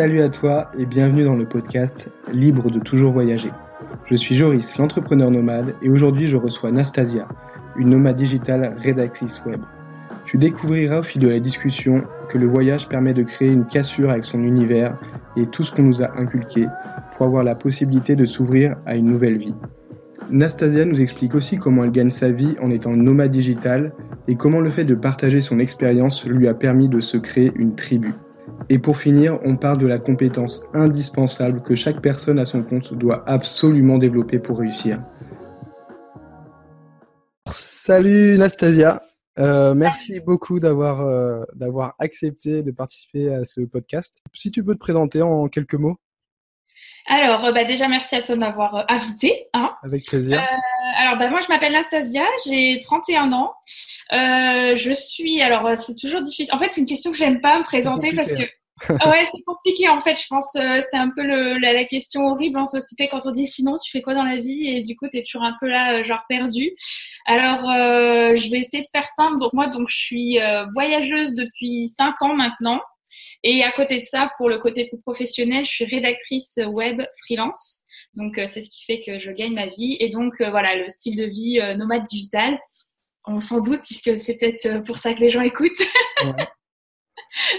Salut à toi et bienvenue dans le podcast Libre de toujours voyager. Je suis Joris, l'entrepreneur nomade, et aujourd'hui je reçois Nastasia, une nomade digitale rédactrice web. Tu découvriras au fil de la discussion que le voyage permet de créer une cassure avec son univers et tout ce qu'on nous a inculqué pour avoir la possibilité de s'ouvrir à une nouvelle vie. Nastasia nous explique aussi comment elle gagne sa vie en étant nomade digitale et comment le fait de partager son expérience lui a permis de se créer une tribu. Et pour finir, on parle de la compétence indispensable que chaque personne à son compte doit absolument développer pour réussir. Salut Nastasia, euh, merci beaucoup euh, d'avoir accepté de participer à ce podcast. Si tu peux te présenter en quelques mots. Alors, euh, bah, déjà, merci à toi de m'avoir invité. Hein. Avec plaisir. alors, bah, moi, je m'appelle Nastasia, j'ai 31 ans. je suis, alors, c'est toujours difficile. En fait, c'est une question que j'aime pas me présenter parce que ah ouais, c'est compliqué en fait. Je pense euh, c'est un peu le, la, question horrible en société quand on dit sinon tu fais quoi dans la vie? Et du coup tu es toujours un peu là euh, genre perdu. Alors euh, je vais essayer de faire simple. Donc moi donc je suis voyageuse depuis cinq ans maintenant et à côté de ça pour le côté plus professionnel je suis rédactrice web freelance. Donc c'est ce qui fait que je gagne ma vie et donc voilà le style de vie nomade digital. On s'en doute puisque c'est peut-être pour ça que les gens écoutent. Ouais.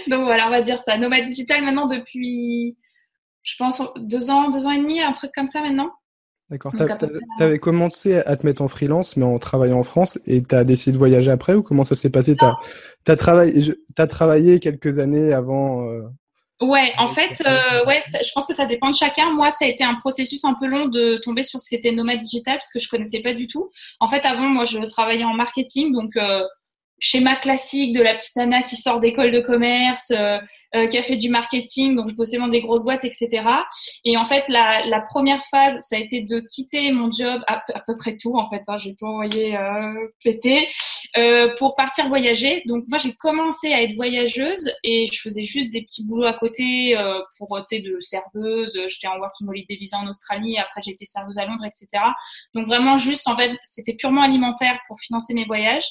Donc voilà, on va dire ça. Nomade digital maintenant depuis, je pense, deux ans, deux ans et demi, un truc comme ça maintenant? D'accord. Tu avais commencé à te mettre en freelance, mais en travaillant en France, et tu as décidé de voyager après, ou comment ça s'est passé? Tu as, travaillé, as travaillé quelques années avant euh... Ouais, en fait, euh, ouais, je pense que ça dépend de chacun. Moi, ça a été un processus un peu long de tomber sur ce qui était nomade digital parce que je connaissais pas du tout. En fait, avant, moi, je travaillais en marketing, donc euh, schéma classique de la petite nana qui sort d'école de commerce, euh, euh, qui a fait du marketing, donc je bossais dans des grosses boîtes, etc. Et en fait, la, première phase, ça a été de quitter mon job, à, peu près tout en fait, hein, j'ai tout envoyé euh, péter, euh, pour partir voyager. Donc moi, j'ai commencé à être voyageuse et je faisais juste des petits boulots à côté pour, tu sais, de serveuse. J'étais en working holiday visa en Australie, après été serveuse à Londres, etc. Donc vraiment juste, en fait, c'était purement alimentaire pour financer mes voyages.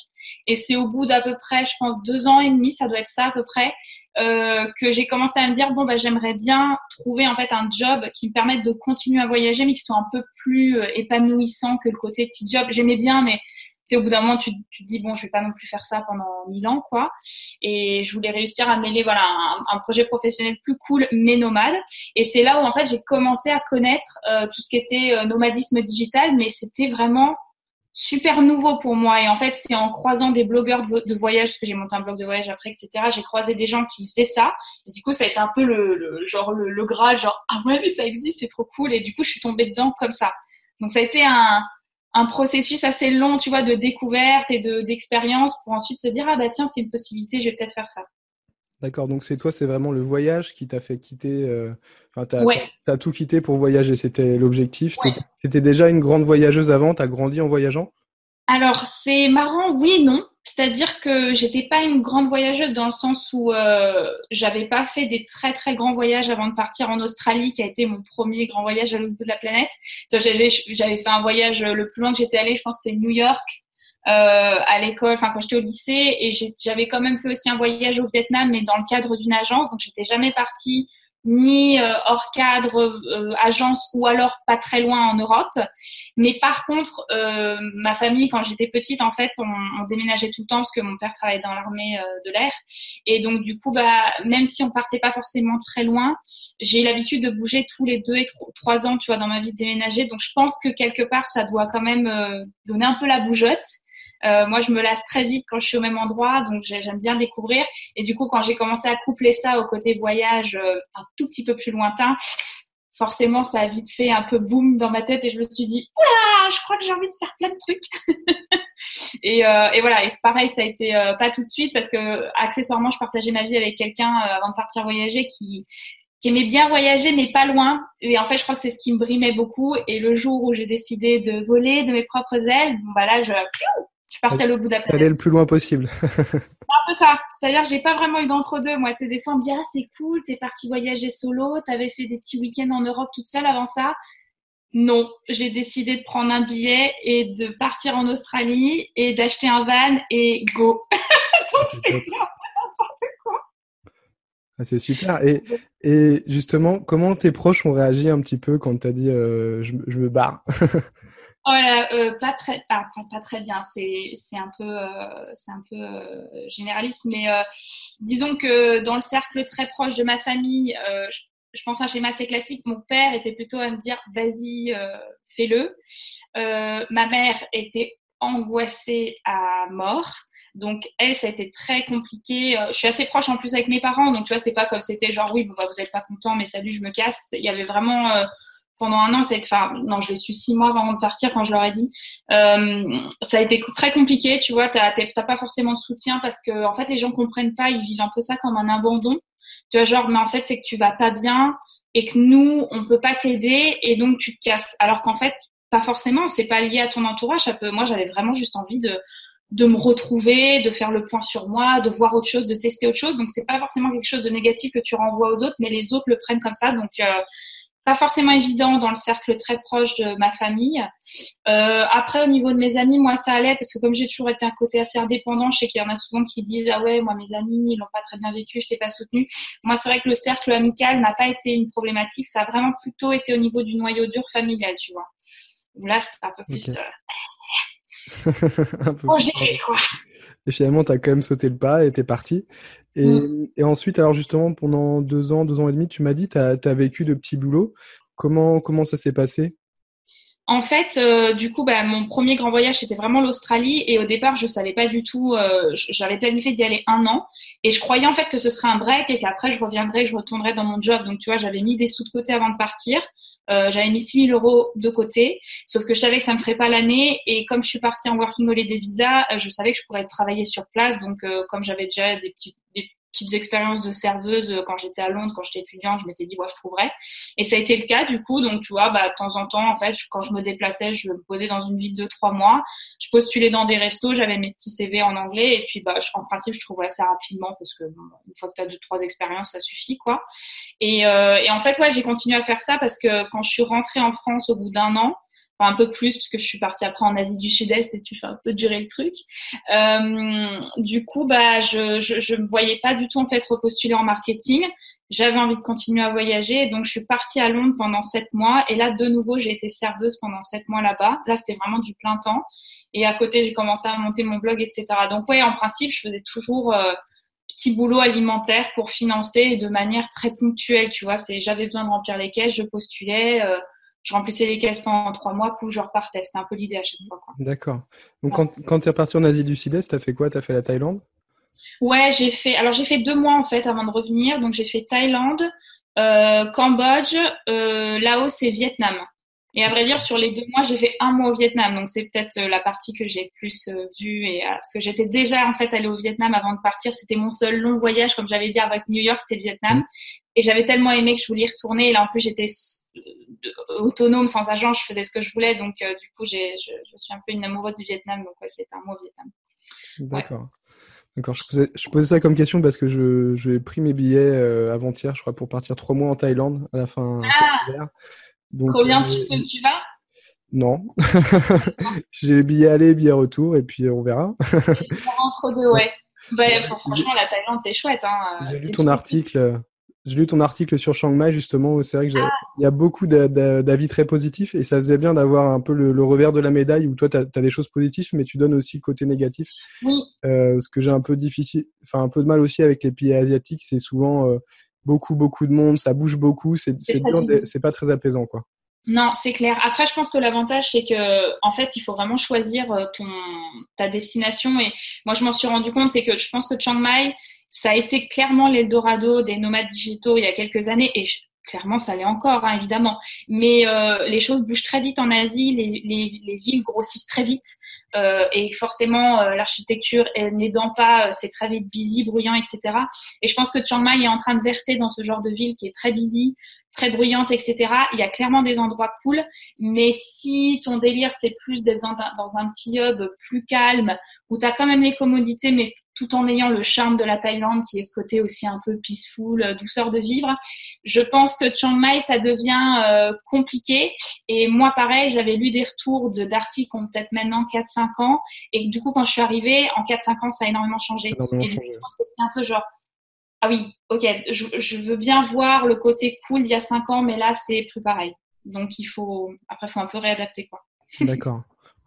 Et c'est au bout d'à peu près, je pense, deux ans et demi, ça doit être ça à peu près, euh, que j'ai commencé à me dire bon bah j'aimerais bien trouver en fait un job qui me permette de continuer à voyager, mais qui soit un peu plus euh, épanouissant que le côté petit job. J'aimais bien, mais au bout d'un moment, tu, tu, te dis bon, je vais pas non plus faire ça pendant mille ans, quoi. Et je voulais réussir à mêler voilà un, projet professionnel plus cool, mais nomade. Et c'est là où en fait j'ai commencé à connaître euh, tout ce qui était nomadisme digital, mais c'était vraiment super nouveau pour moi. Et en fait, c'est en croisant des blogueurs de, voyage, parce que j'ai monté un blog de voyage après, etc. J'ai croisé des gens qui faisaient ça. Et du coup, ça a été un peu le, le genre le, le, gras, genre ah ouais, mais ça existe, c'est trop cool. Et du coup, je suis tombée dedans comme ça. Donc, ça a été un, un processus assez long, tu vois, de découverte et de d'expérience pour ensuite se dire ah bah tiens, c'est une possibilité, je vais peut-être faire ça. D'accord, donc c'est toi, c'est vraiment le voyage qui t'a fait quitter. Euh... Enfin, t'as as tout quitté pour voyager, c'était l'objectif. Ouais. T'étais déjà une grande voyageuse avant, t'as grandi en voyageant? Alors c'est marrant, oui, non. C'est-à-dire que j'étais pas une grande voyageuse dans le sens où euh, j'avais pas fait des très très grands voyages avant de partir en Australie, qui a été mon premier grand voyage à l'autre bout de la planète. J'avais j'avais fait un voyage le plus loin que j'étais allée, je pense c'était New York à l'école, enfin quand j'étais au lycée, et j'avais quand même fait aussi un voyage au Vietnam, mais dans le cadre d'une agence, donc j'étais jamais partie ni euh, hors cadre euh, agence ou alors pas très loin en Europe. Mais par contre, euh, ma famille, quand j'étais petite, en fait, on, on, déménageait tout le temps parce que mon père travaillait dans l'armée euh, de l'air. Et donc, du coup, bah, même si on partait pas forcément très loin, j'ai l'habitude de bouger tous les deux et trois ans, tu vois, dans ma vie de déménager. Donc, je pense que quelque part, ça doit quand même euh, donner un peu la bougeotte. Euh, moi, je me lasse très vite quand je suis au même endroit, donc j'aime bien découvrir. Et du coup, quand j'ai commencé à coupler ça au côté voyage euh, un tout petit peu plus lointain, forcément, ça a vite fait un peu boum dans ma tête et je me suis dit, oula, je crois que j'ai envie de faire plein de trucs. et, euh, et, voilà, et c'est pareil, ça a été euh, pas tout de suite parce que accessoirement, je partageais ma vie avec quelqu'un euh, avant de partir voyager qui qui aimait bien voyager mais pas loin et en fait je crois que c'est ce qui me brimait beaucoup et le jour où j'ai décidé de voler de mes propres ailes bon bah là je je suis partie à l'autre bout de la Aller le plus loin possible. un peu ça. C'est-à-dire, j'ai pas vraiment eu d'entre-deux. Moi, tu sais, des fois, on me dit, ah, c'est cool, t'es parti voyager solo, t'avais fait des petits week-ends en Europe toute seule avant ça. Non, j'ai décidé de prendre un billet et de partir en Australie et d'acheter un van et go. Donc, c'est n'importe quoi. Ah, c'est super. Et, et justement, comment tes proches ont réagi un petit peu quand tu as dit je, je, me barre? Oh pas très, pas, pas très bien. C'est, un peu, c'est un peu généraliste, mais disons que dans le cercle très proche de ma famille, je, pense à un schéma assez classique. Mon père était plutôt à me dire vas-y, fais-le. ma mère était angoissée à mort. Donc elle, ça a été très compliqué. Euh, je suis assez proche en plus avec mes parents, donc tu vois, c'est pas comme c'était genre oui, bah, vous êtes pas content, mais salut, je me casse. Il y avait vraiment euh, pendant un an, ça a été, enfin non, je l'ai su six mois avant de partir quand je leur ai dit. Euh, ça a été très compliqué, tu vois. T'as pas forcément de soutien parce que en fait les gens comprennent pas, ils vivent un peu ça comme un abandon. Tu vois, genre mais en fait c'est que tu vas pas bien et que nous on peut pas t'aider et donc tu te casses. Alors qu'en fait pas forcément, c'est pas lié à ton entourage. Moi j'avais vraiment juste envie de de me retrouver, de faire le point sur moi, de voir autre chose, de tester autre chose. Donc c'est pas forcément quelque chose de négatif que tu renvoies aux autres, mais les autres le prennent comme ça. Donc euh, pas forcément évident dans le cercle très proche de ma famille. Euh, après au niveau de mes amis, moi ça allait parce que comme j'ai toujours été un côté assez indépendant, je sais qu'il y en a souvent qui disent ah ouais moi mes amis ils l'ont pas très bien vécu, je t'ai pas soutenu. Moi c'est vrai que le cercle amical n'a pas été une problématique, ça a vraiment plutôt été au niveau du noyau dur familial, tu vois. Là c'est un peu plus. Euh, un peu quoi. Et finalement, tu as quand même sauté le pas et t'es parti. Et, mm. et, ensuite, alors justement, pendant deux ans, deux ans et demi, tu m'as dit, tu as, as, vécu de petits boulots. Comment, comment ça s'est passé? En fait, euh, du coup, bah, mon premier grand voyage, c'était vraiment l'Australie. Et au départ, je savais pas du tout. Euh, j'avais planifié d'y aller un an. Et je croyais en fait que ce serait un break et qu'après, je reviendrais, je retournerais dans mon job. Donc, tu vois, j'avais mis des sous de côté avant de partir. Euh, j'avais mis 6 000 euros de côté. Sauf que je savais que ça me ferait pas l'année. Et comme je suis partie en working holiday visa, je savais que je pourrais travailler sur place. Donc, comme j'avais déjà des petits, petites expériences de serveuse euh, quand j'étais à Londres, quand j'étais étudiante, je m'étais dit, ouais, je trouverais. Et ça a été le cas, du coup. Donc, tu vois, bah, de temps en temps, en fait, quand je me déplaçais, je me posais dans une ville de trois mois. Je postulais dans des restos, j'avais mes petits CV en anglais. Et puis, bah, en principe, je trouvais ça rapidement parce que une fois que tu as deux, trois expériences, ça suffit, quoi. Et, euh, et en fait, ouais, j'ai continué à faire ça parce que quand je suis rentrée en France au bout d'un an, un peu plus parce que je suis partie après en Asie du Sud-Est et tu fais un peu durer le truc. Euh, du coup, bah, je, je, me voyais pas du tout en fait repostuler en marketing. J'avais envie de continuer à voyager, donc je suis partie à Londres pendant sept mois et là de nouveau j'ai été serveuse pendant sept mois là-bas. Là, c'était vraiment du plein temps et à côté j'ai commencé à monter mon blog, etc. Donc ouais, en principe, je faisais toujours euh, petit boulot alimentaire pour financer de manière très ponctuelle, tu vois. C'est j'avais besoin de remplir les caisses, je postulais. Euh, je remplissais les caisses pendant trois mois, puis je repartais. C'était un peu l'idée à chaque fois. D'accord. Donc, quand, quand tu es reparti en Asie du Sud-Est, tu as fait quoi? Tu as fait la Thaïlande? Ouais, j'ai fait. Alors, j'ai fait deux mois en fait avant de revenir. Donc, j'ai fait Thaïlande, euh, Cambodge, euh, Laos et Vietnam. Et à vrai dire, sur les deux mois, j'ai fait un mois au Vietnam. Donc, c'est peut-être euh, la partie que j'ai plus euh, vue. Et, parce que j'étais déjà, en fait, allée au Vietnam avant de partir. C'était mon seul long voyage. Comme j'avais dit avec New York, c'était le Vietnam. Mmh. Et j'avais tellement aimé que je voulais y retourner. Et là, en plus, j'étais autonome, sans agent. Je faisais ce que je voulais. Donc, euh, du coup, j'ai, je, je, suis un peu une amoureuse du Vietnam. Donc, ouais, c'était un mois au Vietnam. D'accord. D'accord, je posais, je posais, ça comme question parce que je, j'ai pris mes billets avant-hier, je crois, pour partir trois mois en Thaïlande à la fin ah cet hiver. Trop bien, tu sais où tu vas? Non. J'ai billet aller, billet retour, et puis on verra. entre deux, ouais. Bah, franchement, la Thaïlande, c'est chouette. Hein. J'ai lu ton article. J'ai lu ton article sur Chiang Mai justement. C'est vrai qu'il ah. y a beaucoup d'avis très positifs et ça faisait bien d'avoir un peu le, revers de la médaille où toi tu as, des choses positives mais tu donnes aussi le côté négatif. Oui. Euh, ce que j'ai un peu difficile, enfin un peu de mal aussi avec les pays asiatiques, c'est souvent euh, beaucoup, beaucoup de monde, ça bouge beaucoup, c'est c'est pas très apaisant, quoi. Non, c'est clair. Après, je pense que l'avantage, c'est que, en fait, il faut vraiment choisir euh, ton, ta destination. Et moi, je m'en suis rendu compte, c'est que je pense que Chiang Mai, ça a été clairement l'Eldorado des nomades digitaux il y a quelques années. Et clairement, ça l'est encore, hein, évidemment. Mais euh, les choses bougent très vite en Asie, les, les, les villes grossissent très vite. Euh, et forcément euh, l'architecture n'aidant pas, euh, c'est très vite busy, bruyant, etc. Et je pense que Chiang Mai est en train de verser dans ce genre de ville qui est très busy, très bruyante, etc. Il y a clairement des endroits cool, mais si ton délire c'est plus dans un petit hub plus calme, où tu as quand même les commodités, mais tout en ayant le charme de la Thaïlande qui est ce côté aussi un peu peaceful, euh, douceur de vivre. Je pense que Chiang Mai, ça devient euh, compliqué. Et moi, pareil, j'avais lu des retours d'articles qui ont peut-être maintenant 4-5 ans. Et du coup, quand je suis arrivée, en 4-5 ans, ça a énormément changé. et je pense que c'était un peu genre, ah oui, ok, je, je, veux bien voir le côté cool d'il y a cinq ans, mais là, c'est plus pareil. Donc, il faut, après, il faut un peu réadapter, quoi. D'accord.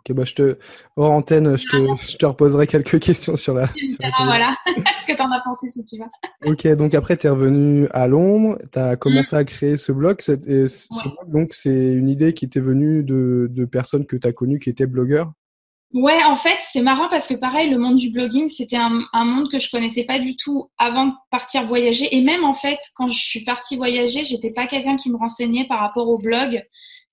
Ok, bah, je te, hors antenne, je te, je te reposerai quelques questions sur la. Sur voilà, ce que tu en as pensé si tu veux. Ok, donc après, tu es revenu à Londres, tu as commencé à créer ce blog. ce blog, donc, c'est une idée qui t'est venue de, de personnes que tu as connues qui étaient blogueurs? Ouais, en fait, c'est marrant parce que pareil, le monde du blogging, c'était un, un, monde que je connaissais pas du tout avant de partir voyager. Et même en fait, quand je suis partie voyager, j'étais pas quelqu'un qui me renseignait par rapport au blog.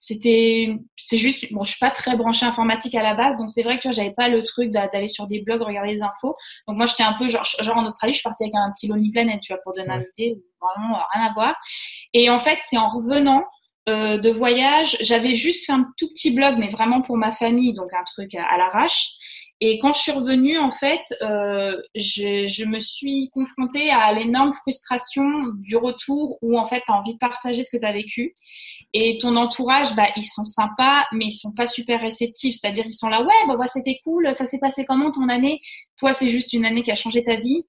C'était, c'était juste, bon, je suis pas très branchée informatique à la base, donc c'est vrai que j'avais pas le truc d'aller sur des blogs regarder les infos. Donc moi, j'étais un peu genre, genre en Australie, je suis partie avec un petit Lonely Planet, tu vois, pour donner une idée, vraiment rien à voir. Et en fait, c'est en revenant euh, de voyage, j'avais juste fait un tout petit blog, mais vraiment pour ma famille, donc un truc à, l'arrache. Et quand je suis revenue, en fait, euh, je, me suis confrontée à l'énorme frustration du retour où, en fait, tu as envie de partager ce que tu as vécu. Et ton entourage, bah, ils sont sympas, mais ils sont pas super réceptifs. C'est-à-dire, ils sont là, ouais, bah, bah c'était cool, ça s'est passé comment ton année? Toi, c'est juste une année qui a changé ta vie.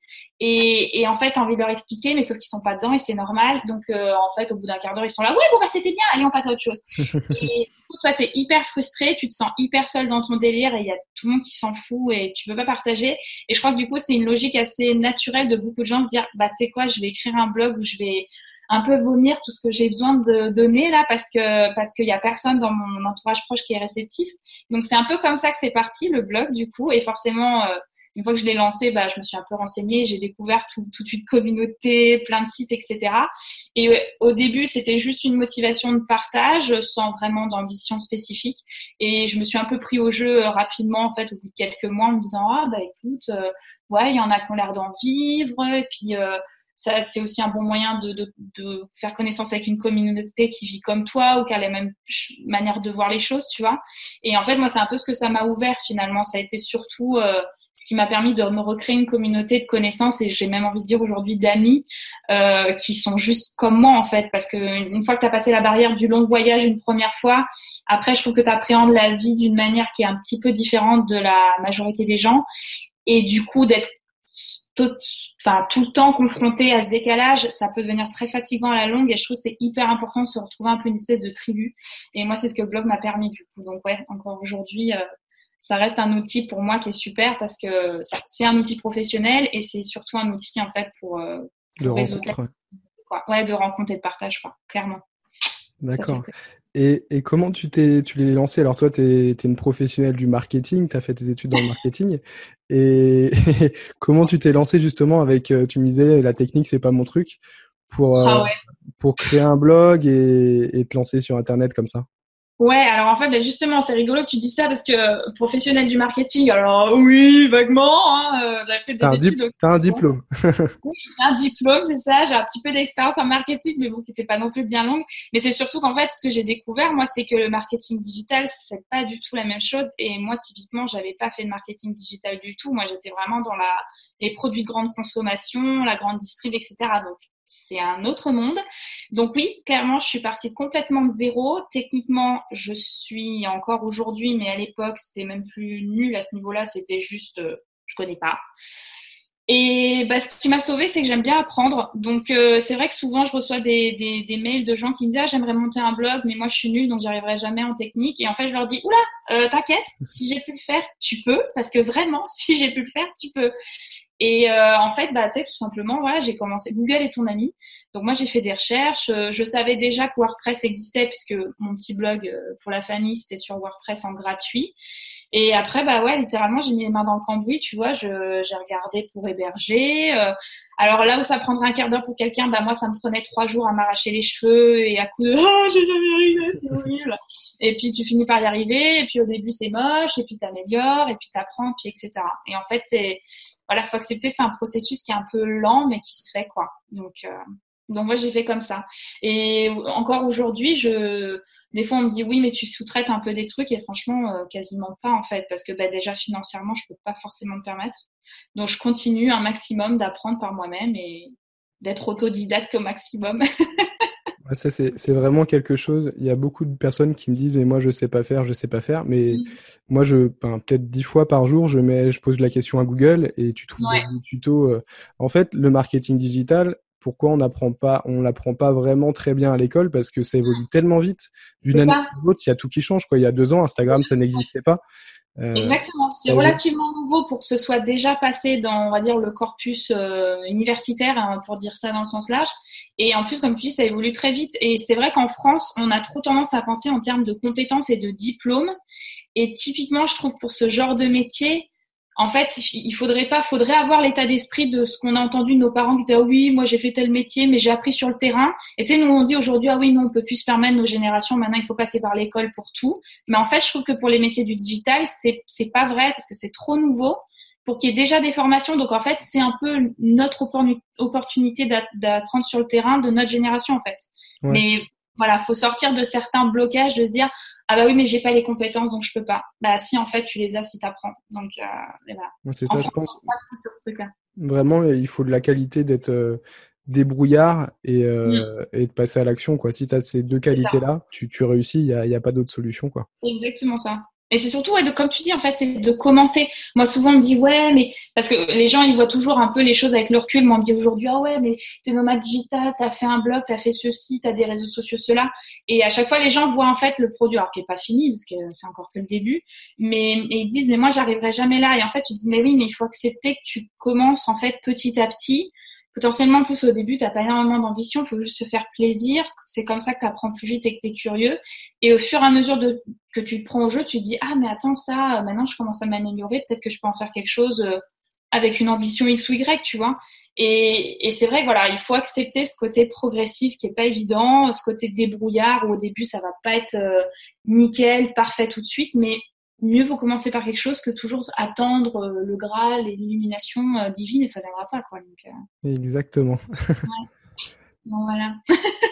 Et, et en fait, envie de leur expliquer, mais sauf qu'ils sont pas dedans et c'est normal. Donc, euh, en fait, au bout d'un quart d'heure, ils sont là, ouais, bon, bah, c'était bien, allez, on passe à autre chose. et toi, tu es hyper frustré, tu te sens hyper seul dans ton délire et il y a tout le monde qui s'en fout et tu peux pas partager. Et je crois que du coup, c'est une logique assez naturelle de beaucoup de gens se dire, bah, tu sais quoi, je vais écrire un blog où je vais un peu vomir tout ce que j'ai besoin de donner là parce que parce qu'il y a personne dans mon entourage proche qui est réceptif. Donc c'est un peu comme ça que c'est parti le blog du coup et forcément euh, une fois que je l'ai lancé, bah, je me suis un peu renseignée, j'ai découvert tout, toute une communauté, plein de sites, etc. Et au début, c'était juste une motivation de partage, sans vraiment d'ambition spécifique. Et je me suis un peu pris au jeu euh, rapidement, en fait, au bout de quelques mois, en me disant, ah, bah, écoute, euh, ouais, il y en a qui ont l'air d'en vivre, et puis, euh, ça, c'est aussi un bon moyen de, de, de, faire connaissance avec une communauté qui vit comme toi ou qui a la même manière de voir les choses, tu vois. Et en fait, moi, c'est un peu ce que ça m'a ouvert finalement. Ça a été surtout euh, ce qui m'a permis de me recréer une communauté de connaissances et j'ai même envie de dire aujourd'hui d'amis euh, qui sont juste comme moi en fait parce que une fois que tu as passé la barrière du long voyage une première fois, après je trouve que tu appréhendes la vie d'une manière qui est un petit peu différente de la majorité des gens et du coup d'être tout, enfin, tout le temps confronté à ce décalage, ça peut devenir très fatigant à la longue et je trouve que c'est hyper important de se retrouver un peu une espèce de tribu. Et moi, c'est ce que le blog m'a permis du coup. Donc ouais, encore aujourd'hui, euh, ça reste un outil pour moi qui est super parce que c'est un outil professionnel et c'est surtout un outil en fait pour, euh, de résoudre ouais, de rencontre et de partage, quoi, clairement. D'accord. Et, et, comment tu t'es tu l'es lancé? Alors toi, tu es, es, une professionnelle du marketing, tu as fait tes études dans le marketing. Et, comment tu t'es lancé justement avec, euh, tu me disais, la technique, c'est pas mon truc, pour, euh, ah pour créer un blog et, et te lancer sur Internet comme ça? Ouais, alors en fait, bah, justement, c'est rigolo que tu dis ça parce que professionnel du marketing, alors oui, vaguement, hein, euh, j'avais fait des études. T'as un diplôme. oui, j'ai un diplôme, c'est ça. J'ai un petit peu d'expérience en marketing, mais bon, qui n'était pas non plus bien longue. Mais c'est surtout qu'en fait, ce que j'ai découvert, moi, c'est que le marketing digital, c'est pas du tout la même chose. Et moi, typiquement, j'avais pas fait de marketing digital du tout. Moi, j'étais vraiment dans la, les produits de grande consommation, la grande distrib, etc. Donc, c'est un autre monde. Donc oui, clairement, je suis partie complètement de zéro. Techniquement, je suis encore aujourd'hui, mais à l'époque, c'était même plus nul à ce niveau-là. C'était juste, euh, je connais pas. Et bah, ce qui m'a sauvé, c'est que j'aime bien apprendre. Donc euh, c'est vrai que souvent, je reçois des, mails de gens qui me disent ah, j'aimerais monter un blog, mais moi je suis nulle, donc j'arriverai jamais en technique. Et en fait, je leur dis oula, euh, t'inquiète, si j'ai pu le faire, tu peux, parce que vraiment, si j'ai pu le faire, tu peux. Et euh, en fait, bah, tu sais, tout simplement, voilà, j'ai commencé. Google est ton ami. Donc moi, j'ai fait des recherches. Euh, je savais déjà que WordPress existait puisque mon petit blog euh, pour la famille, c'était sur WordPress en gratuit. Et après, bah ouais, littéralement, j'ai mis les mains dans le cambouis, tu vois. J'ai regardé pour héberger. alors là où ça prendrait un quart d'heure pour quelqu'un, bah moi, ça me prenait trois jours à m'arracher les cheveux et à coup de oh, j'ai jamais arrivé, c'est horrible. Et puis tu finis par y arriver. Et puis au début, c'est moche. Et puis t'améliores. Et puis t'apprends. Puis etc. Et en fait, c'est voilà, faut accepter, c'est un processus qui est un peu lent, mais qui se fait, quoi. Donc, euh, donc moi, j'ai fait comme ça. Et encore aujourd'hui, je, des fois, on me dit oui, mais tu sous-traites un peu des trucs, et franchement, euh, quasiment pas, en fait, parce que bah, déjà, financièrement, je peux pas forcément me permettre. Donc, je continue un maximum d'apprendre par moi-même et d'être autodidacte au maximum. Ça, c'est vraiment quelque chose. Il y a beaucoup de personnes qui me disent, mais moi, je sais pas faire, je sais pas faire. Mais mm. moi, je, ben, peut-être dix fois par jour, je mets, je pose la question à Google et tu trouves des tutos. Euh. En fait, le marketing digital, pourquoi on n'apprend pas, on l'apprend pas vraiment très bien à l'école parce que ça évolue tellement vite. D'une année à l'autre, il y a tout qui change. Quoi. Il y a deux ans, Instagram, ça n'existait pas. Euh, Exactement. C'est relativement nouveau pour que ce soit déjà passé dans, on va dire, le corpus euh, universitaire, hein, pour dire ça dans le sens large. Et en plus, comme tu dis, ça évolue très vite. Et c'est vrai qu'en France, on a trop tendance à penser en termes de compétences et de diplômes. Et typiquement, je trouve pour ce genre de métier, en fait, il faudrait pas, faudrait avoir l'état d'esprit de ce qu'on a entendu de nos parents qui disaient ah oui, moi j'ai fait tel métier, mais j'ai appris sur le terrain. Et tu sais, nous on dit aujourd'hui ah oui, non, on peut plus se permettre nos générations. Maintenant, il faut passer par l'école pour tout. Mais en fait, je trouve que pour les métiers du digital, c'est c'est pas vrai parce que c'est trop nouveau pour qu'il y ait déjà des formations. Donc en fait, c'est un peu notre opportunité d'apprendre sur le terrain de notre génération en fait. Mais voilà, faut sortir de certains blocages, de se dire ah bah oui mais j'ai pas les compétences donc je peux pas. Bah si en fait tu les as si tu apprends donc euh, c'est ça je pense. vraiment il faut de la qualité d'être euh, débrouillard et, euh, mm. et, de passer à l'action quoi. Si tu as ces deux qualités là tu, tu réussis il n'y a, y a, pas d'autre solution quoi. Exactement ça et c'est surtout, ouais, de, comme tu dis, en fait, c'est de commencer. Moi, souvent, on me dit, ouais, mais parce que les gens, ils voient toujours un peu les choses avec le recul. Moi, on me dit aujourd'hui, ah ouais, mais t'es nomade digital, t'as fait un blog, t'as fait ceci, t'as des réseaux sociaux, cela. Et à chaque fois, les gens voient en fait le produit, alors qui est pas fini, parce que c'est encore que le début. Mais et ils disent, mais moi, j'arriverai jamais là. Et en fait, tu dis, mais oui, mais il faut accepter que tu commences en fait petit à petit potentiellement plus au début, tu n'as pas énormément d'ambition, il faut juste se faire plaisir. C'est comme ça que tu apprends plus vite et que tu es curieux. Et au fur et à mesure de, que tu te prends au jeu, tu te dis Ah, mais attends, ça, maintenant je commence à m'améliorer, peut-être que je peux en faire quelque chose euh, avec une ambition X ou Y, tu vois. Et, et c'est vrai, voilà, il faut accepter ce côté progressif qui est pas évident, ce côté débrouillard où au début ça va pas être euh, nickel, parfait tout de suite, mais mieux vaut commencer par quelque chose que toujours attendre euh, le Graal et l'illumination euh, divine et ça ne viendra pas. Quoi. Euh. Exactement. Bon, voilà.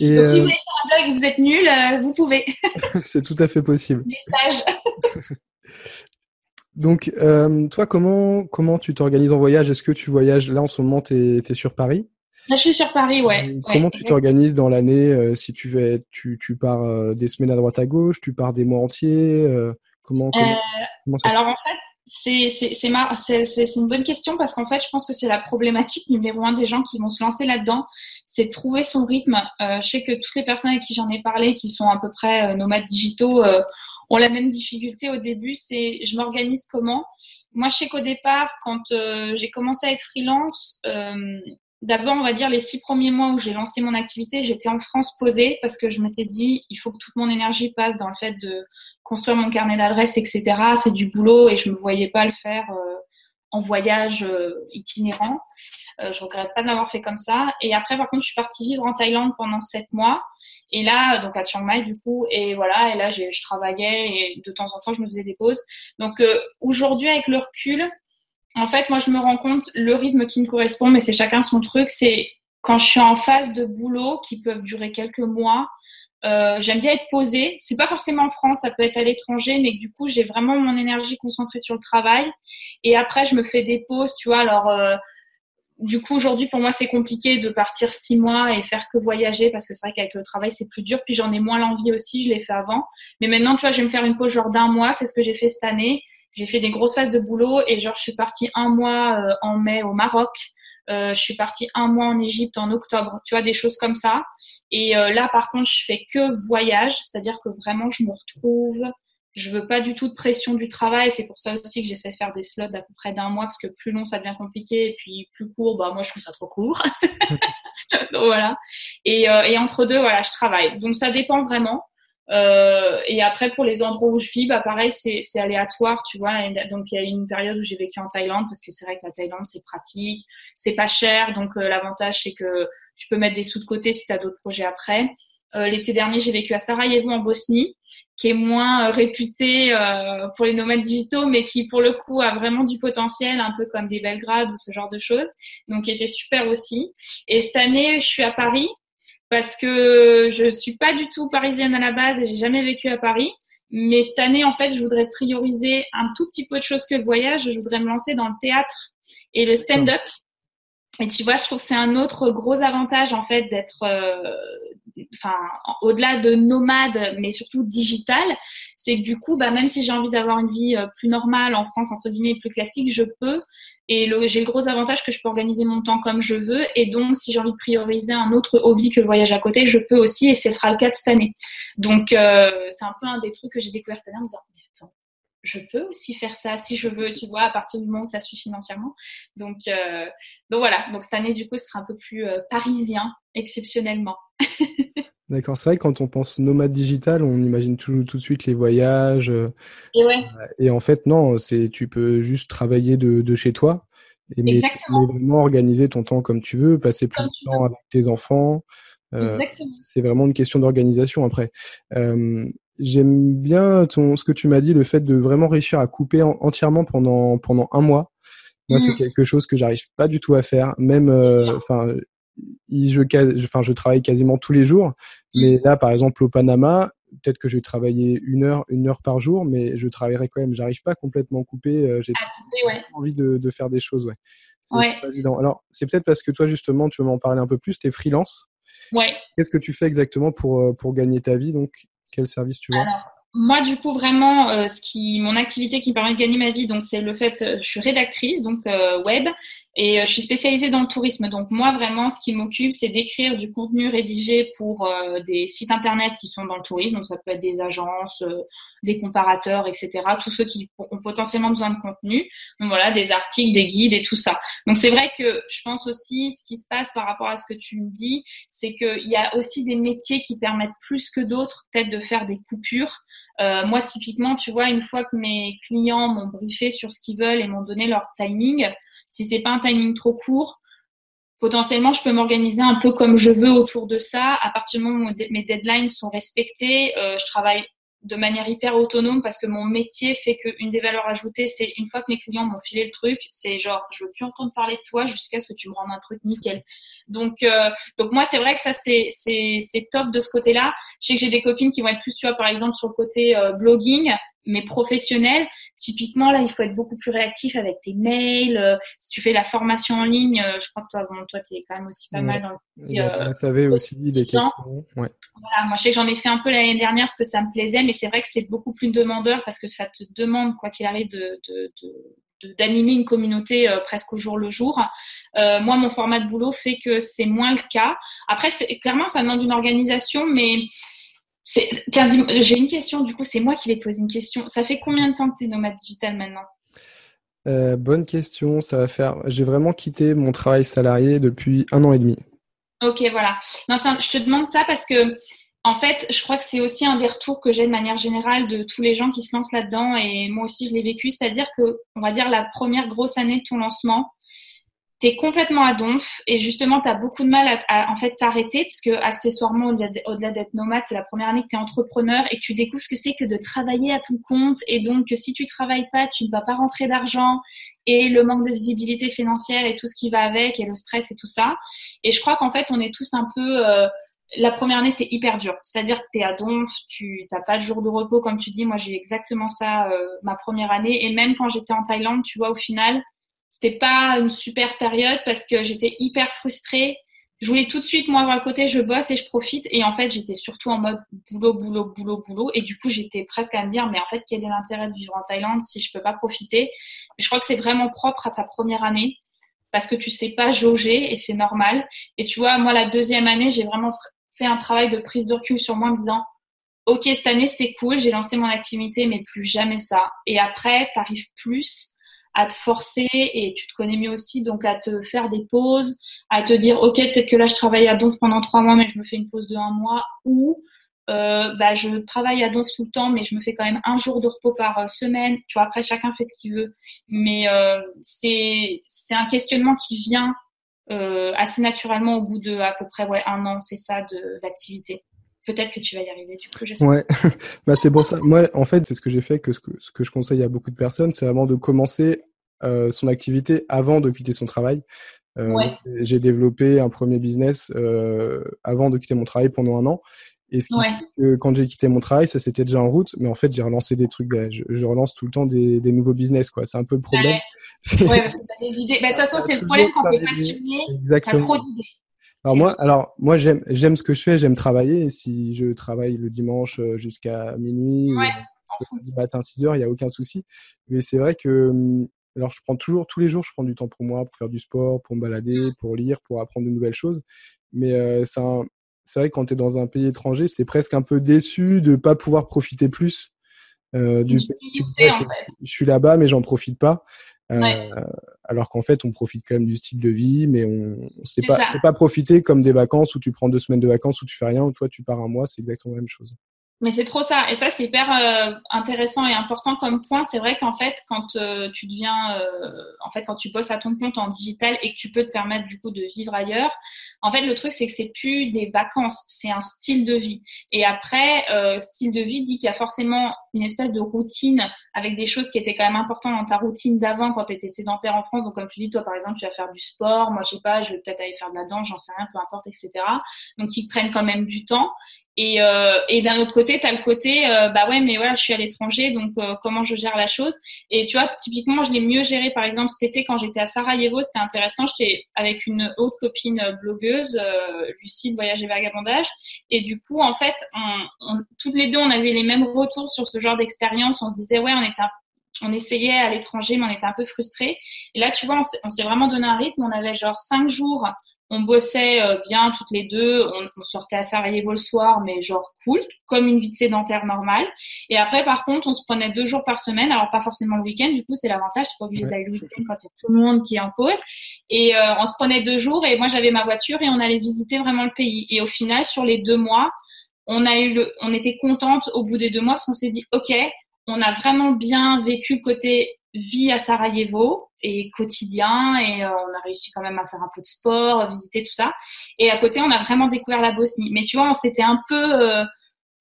et Donc, si vous voulez faire un blog et que vous êtes nul, vous pouvez. C'est tout à fait possible. Donc, toi, comment, comment tu t'organises en voyage? Est-ce que tu voyages? Là, en ce moment, tu es, sur Paris? Là, je suis sur Paris, ouais. Euh, comment tu t'organises dans l'année? Euh, Si tu, tu, tu pars euh, des semaines à droite à gauche, tu pars des mois entiers Comment, comment, ça Alors, en fait, c'est une bonne question parce qu'en fait, je pense que c'est la problématique numéro un des gens qui vont se lancer là-dedans, c'est trouver son rythme. je sais que toutes les personnes avec qui j'en ai parlé, qui sont à peu près nomades digitaux, ont la même difficulté au début. C'est je m'organise comment Moi, je sais qu'au départ, quand j'ai commencé à être freelance, D'abord, on va dire les six premiers mois où j'ai lancé mon activité, j'étais en France posée parce que je m'étais dit, il faut que toute mon énergie passe dans le fait de construire mon carnet d'adresses, etc. C'est du boulot et je me voyais pas le faire euh, en voyage euh, itinérant. Euh, je regrette pas de l'avoir fait comme ça. Et après, par contre, je suis partie vivre en Thaïlande pendant sept mois. Et là, donc à Chiang Mai, du coup, et voilà. Et là, je travaillais et de temps en temps, je me faisais des pauses. Donc aujourd'hui, avec le recul, en fait, moi, je me rends compte le rythme qui me correspond, mais c'est chacun son truc. C'est quand je suis en phase de boulot qui peuvent durer quelques mois. Euh, j'aime bien être posée. C'est pas forcément en France, ça peut être à l'étranger, mais du coup, j'ai vraiment mon énergie concentrée sur le travail. Et après, je me fais des pauses, tu vois. Alors, euh, du coup, aujourd'hui, pour moi, c'est compliqué de partir six mois et faire que voyager parce que c'est vrai qu'avec le travail, c'est plus dur. Puis j'en ai moins l'envie aussi, je l'ai fait avant. Mais maintenant, tu vois, je vais me faire une pause genre d'un mois, c'est ce que j'ai fait cette année j'ai fait des grosses phases de boulot et genre je suis partie un mois euh, en mai au Maroc. Euh, je suis partie un mois en Égypte en octobre, tu vois, des choses comme ça. Et euh, là, par contre, je fais que voyage, c'est-à-dire que vraiment, je me retrouve. Je veux pas du tout de pression du travail. C'est pour ça aussi que j'essaie de faire des slots d'à peu près d'un mois, parce que plus long, ça devient compliqué, et puis plus court, bah moi, je trouve ça trop court. Donc voilà. Et, et entre deux, voilà, je travaille. Donc ça dépend vraiment. Euh, et après, pour les endroits où je vis, bah pareil, c'est aléatoire, tu vois. donc, il y a eu une période où j'ai vécu en Thaïlande parce que c'est vrai que la Thaïlande, c'est pratique, c'est pas cher. Donc, euh, l'avantage, c'est que tu peux mettre des sous de côté si tu as d'autres projets après. Euh, L'été dernier, j'ai vécu à Sarajevo en Bosnie, qui est moins euh, réputé euh, pour les nomades digitaux, mais qui pour le coup a vraiment du potentiel, un peu comme des Belgrade ou ce genre de choses. Donc, qui était super aussi. Et cette année, je suis à Paris parce que je suis pas du tout parisienne à la base et j'ai jamais vécu à Paris. Mais cette année, en fait, je voudrais prioriser un tout petit peu de choses que le voyage. Je voudrais me lancer dans le théâtre et le stand-up. et tu vois, je trouve que c'est un autre gros avantage en fait d'être, euh, enfin, au-delà de nomade, mais surtout digital, c'est que du coup, bah, même si j'ai envie d'avoir une vie euh, plus normale en France entre guillemets, plus classique, je peux. Et j'ai le gros avantage que je peux organiser mon temps comme je veux. Et donc, si j'ai envie de prioriser un autre hobby que le voyage à côté, je peux aussi. Et ce sera le cas de cette année. Donc, euh, c'est un peu un des trucs que j'ai découvert cette année en me disant je peux aussi faire ça si je veux, tu vois, à partir du moment où ça suit financièrement. Donc, euh, donc voilà. Donc cette année, du coup, ce sera un peu plus parisien, exceptionnellement. D'accord, c'est vrai quand on pense nomade digital, on imagine tout, tout de suite les voyages. Euh, et ouais. Et en fait, non, c'est tu peux juste travailler de, de chez toi. Et mais, vraiment organiser ton temps comme tu veux, passer plus de temps avec tes enfants. Euh, c'est vraiment une question d'organisation après. Euh, J'aime bien ton, ce que tu m'as dit, le fait de vraiment réussir à couper entièrement pendant, pendant un mois. Moi, c'est mmh. quelque chose que j'arrive pas du tout à faire. Même, euh, enfin, je, enfin, je travaille quasiment tous les jours. Mais mmh. là, par exemple, au Panama, peut-être que je vais travailler une heure, une heure par jour, mais je travaillerai quand même. J'arrive pas complètement couper. Euh, j'ai envie de, de, faire des choses, ouais. C'est pas évident. Alors, c'est peut-être parce que toi, justement, tu veux m'en parler un peu plus. Tu es freelance. Ouais. Qu'est-ce que tu fais exactement pour, euh, pour gagner ta vie Donc, quel service tu vois moi, du coup, vraiment, euh, ce qui, mon activité qui me permet de gagner ma vie, donc c'est le fait, euh, je suis rédactrice, donc euh, web, et je suis spécialisée dans le tourisme. Donc moi, vraiment, ce qui m'occupe, c'est d'écrire du contenu rédigé pour des sites internet qui sont dans le tourisme. Donc ça peut être des agences, des comparateurs, etc. Tous ceux qui ont potentiellement besoin de contenu. Donc voilà, des articles, des guides et tout ça. Donc c'est vrai que je pense aussi, ce qui se passe par rapport à ce que tu me dis, c'est qu'il y a aussi des métiers qui permettent plus que d'autres, peut-être de faire des coupures. Euh, moi, typiquement, tu vois, une fois que mes clients m'ont briefé sur ce qu'ils veulent et m'ont donné leur timing, si c'est pas un timing trop court, potentiellement, je peux m'organiser un peu comme je veux autour de ça. À partir du moment où mes deadlines sont respectées, euh, je travaille de manière hyper autonome parce que mon métier fait qu'une des valeurs ajoutées, c'est une fois que mes clients m'ont filé le truc, c'est genre je veux plus entendre parler de toi jusqu'à ce que tu me rendes un truc nickel. Donc euh, donc moi c'est vrai que ça c'est top de ce côté-là. Je sais que j'ai des copines qui vont être plus tu vois par exemple sur le côté euh, blogging mais professionnel, typiquement là, il faut être beaucoup plus réactif avec tes mails. Euh, si tu fais la formation en ligne, euh, je crois que toi, bon, toi, tu es quand même aussi pas mal dans le. Euh, aussi des questions. Ouais. Voilà, moi, je sais que j'en ai fait un peu l'année dernière parce que ça me plaisait, mais c'est vrai que c'est beaucoup plus demandeur parce que ça te demande, quoi qu'il arrive, de, de, de d'animer une communauté presque au jour le jour. Euh, moi, mon format de boulot fait que c'est moins le cas. Après, clairement, ça demande une organisation, mais Tiens, j'ai une question, du coup, c'est moi qui vais te poser une question. Ça fait combien de temps que tu es nomade digital maintenant? Euh, Bonne question. Ça va faire. J'ai vraiment quitté mon travail salarié depuis un an et demi. Ok, voilà. Non, je te demande ça parce que, en fait, je crois que c'est aussi un des retours que j'ai de manière générale de tous les gens qui se lancent là-dedans et moi aussi je l'ai vécu. C'est-à-dire que, on va dire, la première grosse année de ton lancement, tu complètement à donf et justement tu as beaucoup de mal à, en fait t'arrêter parce que accessoirement au-delà d'être nomade c'est la première année que tu es entrepreneur et que tu découvres ce que c'est que de travailler à ton compte et donc que si tu travailles pas tu ne vas pas rentrer d'argent et le manque de visibilité financière et tout ce qui va avec et le stress et tout ça et je crois qu'en fait on est tous un peu euh, la première année, c'est hyper dur. C'est-à-dire que tu es à donf, tu n'as pas de jour de repos, comme tu dis. Moi, j'ai exactement ça euh, ma première année. Et même quand j'étais en Thaïlande, tu vois, au final, c'était pas une super période parce que j'étais hyper frustrée. Je voulais tout de suite, moi, à côté, je bosse et je profite. Et en fait, j'étais surtout en mode boulot, boulot, boulot, boulot. Et du coup, j'étais presque à me dire, mais en fait, quel est l'intérêt de vivre en Thaïlande si je peux pas profiter? Je crois que c'est vraiment propre à ta première année parce que tu sais pas jauger et c'est normal. Et tu vois, moi, la deuxième année, j'ai vraiment fait un travail de prise de recul sur moi en me disant, OK, cette année, c'était cool, j'ai lancé mon activité, mais plus jamais ça. Et après, tu arrives plus à te forcer et tu te connais mieux aussi, donc à te faire des pauses, à te dire ok peut-être que là je travaille à Donf pendant trois mois mais je me fais une pause de un mois ou euh, bah, je travaille à Donf tout le temps mais je me fais quand même un jour de repos par euh, semaine. Tu vois après chacun fait ce qu'il veut, mais euh, c'est c'est un questionnement qui vient euh, assez naturellement au bout de à peu près ouais un an c'est ça d'activité peut-être que tu vas y arriver. Du coup. Ouais, bah, c'est pour ça. Moi, en fait, c'est ce que j'ai fait, que ce, que ce que je conseille à beaucoup de personnes, c'est vraiment de commencer euh, son activité avant de quitter son travail. Euh, J'ai développé un premier business euh, avant de quitter mon travail pendant un an. Et ce qui fait que quand j'ai quitté mon travail, ça s'était déjà en route, mais en fait, j'ai relancé des trucs. Bah, je, relance tout le temps des, des nouveaux business, quoi. C'est un peu le problème. Ouais, parce que t'as des idées. Bah, de toute façon, c'est le problème quand t'es passionné. Exactement. T'as trop d'idées. Alors moi, alors moi j'aime j'aime ce que je fais, j'aime travailler. Et si je travaille le dimanche euh, jusqu'à minuit, ouais, ou matin 6 heures, il y a aucun souci. Mais c'est vrai que hum, alors je prends toujours tous les jours, je prends du temps pour moi, pour faire du sport, pour me balader, mmh. pour lire, pour apprendre de nouvelles choses. Mais euh, c'est vrai que quand tu es dans un pays étranger, c'est presque un peu déçu de pas pouvoir profiter plus euh, du pays. Je suis là-bas, mais j'en profite pas. Euh, alors qu'en fait, on profite quand même du style de vie, mais on ne sait pas, c'est pas profiter comme des vacances où tu prends deux semaines de vacances où tu fais rien, ou toi tu pars un mois, c'est exactement la même chose. Mais c'est trop ça. Et ça, c'est hyper euh, intéressant et important comme point. C'est vrai qu'en fait, quand euh, tu deviens, euh, en fait, quand tu bosses à ton compte en digital et que tu peux te permettre du coup de vivre ailleurs, en fait, le truc, c'est que c'est plus des vacances, c'est un style de vie. Et après, style de vie dit qu'il y a forcément une espèce de routine avec des choses qui étaient quand même importantes dans ta routine d'avant quand tu étais sédentaire en France. Donc, comme tu dis, toi, par exemple, tu vas faire du sport. Moi, je sais pas, je vais peut-être aller faire de la danse, j'en sais rien, peu importe, etc. Donc, qui prennent quand même du temps. Et, euh, et d'un autre côté, tu as le côté, euh, bah ouais, mais voilà, je suis à l'étranger, donc euh, comment je gère la chose? Et tu vois, typiquement, je l'ai mieux géré, par exemple, cet été, quand j'étais à Sarajevo, c'était intéressant, j'étais avec une autre copine blogueuse, Lucie de Voyage et Vagabondage, et du coup, en fait, toutes les deux, on avait les mêmes retours sur ce genre d'expérience, on se disait, ouais, on était on essayait à l'étranger, mais on était un peu frustrés. Et là, tu vois, on s'est vraiment donné un rythme. On avait genre cinq jours on bossait euh, bien toutes les deux, on, sortait à Sarajevo le soir, mais genre cool, comme une vie de sédentaire normale. Et après, par contre, on se prenait deux jours par semaine, alors pas forcément le week-end, du coup, c'est l'avantage, t'es pas obligé d'aller le week-end quand il y a tout le monde qui est en pause. Et euh, on se prenait deux jours, et moi j'avais ma voiture, et on allait visiter vraiment le pays. Et au final, sur les deux mois, on a eu le, on était contente au bout des deux mois, parce qu'on s'est dit, ok, on a vraiment bien vécu côté vie à Sarajevo et quotidien et euh, on a réussi quand même à faire un peu de sport, visiter tout ça. Et à côté, on a vraiment découvert la Bosnie. Mais tu vois, on s'était un peu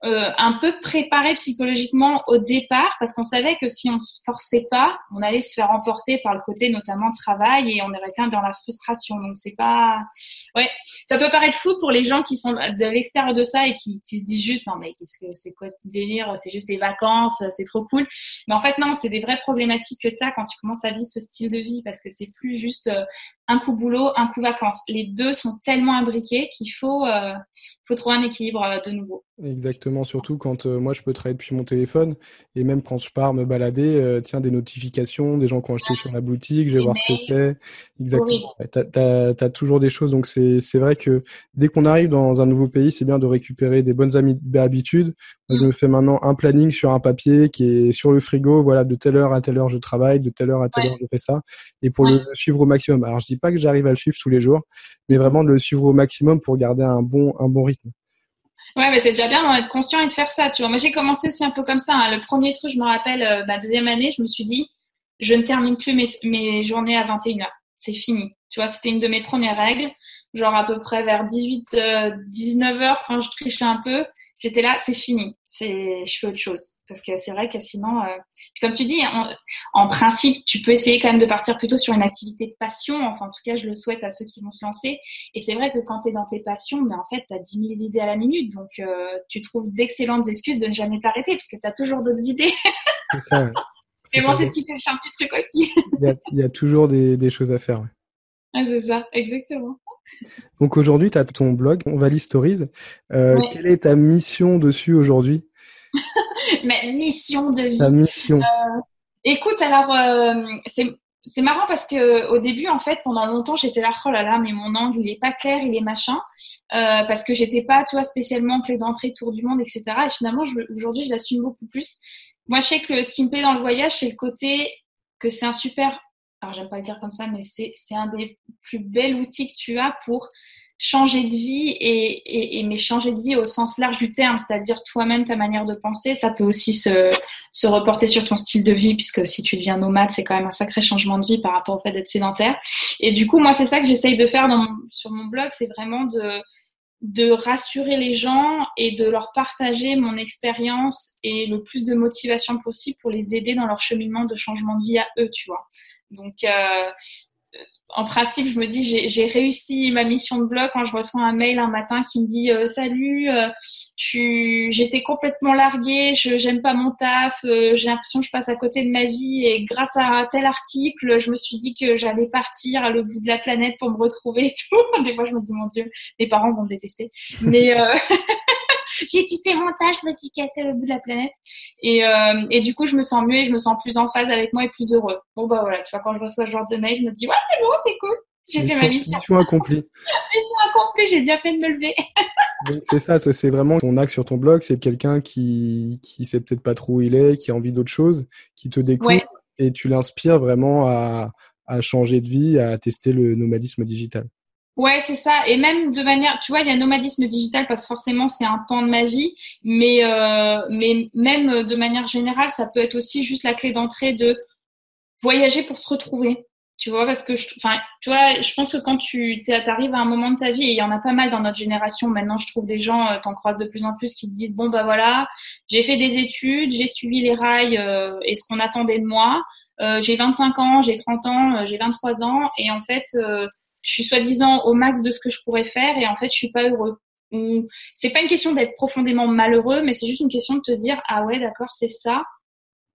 euh, un peu préparé psychologiquement au départ parce qu'on savait que si on se forçait pas, on allait se faire emporter par le côté notamment travail et on aurait été dans la frustration. Donc c'est pas, ouais, ça peut paraître fou pour les gens qui sont de l'extérieur de ça et qui, qui se disent juste non mais qu'est-ce que c'est quoi ce délire, c'est juste les vacances, c'est trop cool. Mais en fait non, c'est des vraies problématiques que tu as quand tu commences à vivre ce style de vie parce que c'est plus juste euh, un coup boulot, un coup vacances. Les deux sont tellement imbriqués qu'il faut, euh, faut trouver un équilibre euh, de nouveau. Exactement, surtout quand euh, moi je peux travailler depuis mon téléphone et même quand je pars me balader, euh, tiens, des notifications, des gens qui ont acheté sur la boutique, je vais voir ce que c'est. Exactement. Tu as, toujours des choses. Donc c'est vrai que dès qu'on arrive dans un nouveau pays, c'est bien de récupérer des bonnes habitudes. Je me fais maintenant un planning sur un papier qui est sur le frigo. Voilà, de telle heure à telle heure je travaille, de telle heure à telle heure je fais ça. Et pour le suivre au maximum. Alors je dis pas que j'arrive à le suivre tous les jours, mais vraiment de le suivre au maximum pour garder un bon, un bon rythme. Ouais, mais c'est déjà bien d'en être conscient et de faire ça, tu vois. Moi, j'ai commencé aussi un peu comme ça. Hein. Le premier truc, je me rappelle, euh, ma deuxième année, je me suis dit, je ne termine plus mes, mes journées à 21h. C'est fini. Tu vois, c'était une de mes premières règles genre à peu près vers 18, 19 euh, heures quand je trichais un peu, j'étais là, c'est fini, c'est, je fais autre chose. Parce que c'est vrai que sinon, euh, comme tu dis, en, principe, tu peux essayer quand même de partir plutôt sur une activité de passion. Enfin, en tout cas, je le souhaite à ceux qui vont se lancer. Et c'est vrai que quand tu es dans tes passions, mais en fait, tu as 10 000 idées à la minute. Donc, euh, tu trouves d'excellentes excuses de ne jamais t'arrêter parce que tu as toujours d'autres idées. C'est ça. Mais bon, c'est ce qui fait le charme du truc aussi. il, y a, toujours des, choses à faire. c'est ça, exactement. Donc aujourd'hui, tu as ton blog, on Valley Stories. Euh, quelle est ta mission dessus aujourd'hui? Ma mission de vie. Ta mission. Euh, écoute, alors euh, c'est marrant parce que au début, en fait, pendant longtemps, j'étais là, oh là là, mais mon angle, il est pas clair, il est machin, parce que j'étais pas, tu vois, spécialement clé d'entrée, tour du monde, etc. Et finalement, aujourd'hui, je l'assume beaucoup plus. Moi, je sais que ce qui me plaît dans le voyage, c'est le côté que c'est un super alors j'aime pas le dire comme ça, mais c'est un des plus bels outils que tu as pour changer de vie et, et, mais changer de vie au sens large du terme, c'est-à-dire toi-même ta manière de penser. Ça peut aussi se, se reporter sur ton style de vie, puisque si tu deviens nomade, c'est quand même un sacré changement de vie par rapport au fait d'être sédentaire. Et du coup, moi, c'est ça que j'essaye de faire dans sur mon blog, c'est vraiment de de rassurer les gens et de leur partager mon expérience et le plus de motivation possible pour les aider dans leur cheminement de changement de vie à eux, tu vois. Donc, euh, en principe, je me dis, j'ai réussi ma mission de blog quand je reçois un mail un matin qui me dit euh, Salut, euh, j'étais complètement larguée, je j'aime pas mon taf, euh, j'ai l'impression que je passe à côté de ma vie et grâce à tel article, je me suis dit que j'allais partir à l'autre bout de la planète pour me retrouver et tout. Des fois, je me dis Mon Dieu, mes parents vont détester. Mais j'ai quitté mon taf, je me suis cassée au bout de la planète. Et, euh, et du coup, je me sens mieux et je me sens plus en phase avec moi et plus heureux. Bon, bah voilà, tu vois, quand je reçois ce genre de mail, je me dis, ouais, c'est bon, c'est cool. J'ai fait ma mission. Mission accomplie. mission accomplie, j'ai bien fait de me lever. c'est ça, c'est vraiment ton axe sur ton blog, c'est quelqu'un qui, qui sait peut-être pas trop où il est, qui a envie d'autre chose, qui te découvre et tu l'inspires vraiment à, à changer de vie, à tester le nomadisme digital. Ouais, c'est ça. Et même de manière, tu vois, il y a nomadisme digital parce que forcément c'est un pan de ma vie, mais euh, mais même de manière générale, ça peut être aussi juste la clé d'entrée de voyager pour se retrouver. Tu vois, parce que je, enfin, tu vois, je pense que quand tu arrives à un moment de ta vie, et il y en a pas mal dans notre génération. Maintenant, je trouve des gens, euh, t'en croises de plus en plus, qui te disent bon bah voilà, j'ai fait des études, j'ai suivi les rails euh, et ce qu'on attendait de moi. Euh, j'ai 25 ans, j'ai 30 ans, euh, j'ai 23 ans, et en fait je suis soi-disant au max de ce que je pourrais faire et en fait je suis pas heureux. C'est pas une question d'être profondément malheureux, mais c'est juste une question de te dire ah ouais d'accord c'est ça.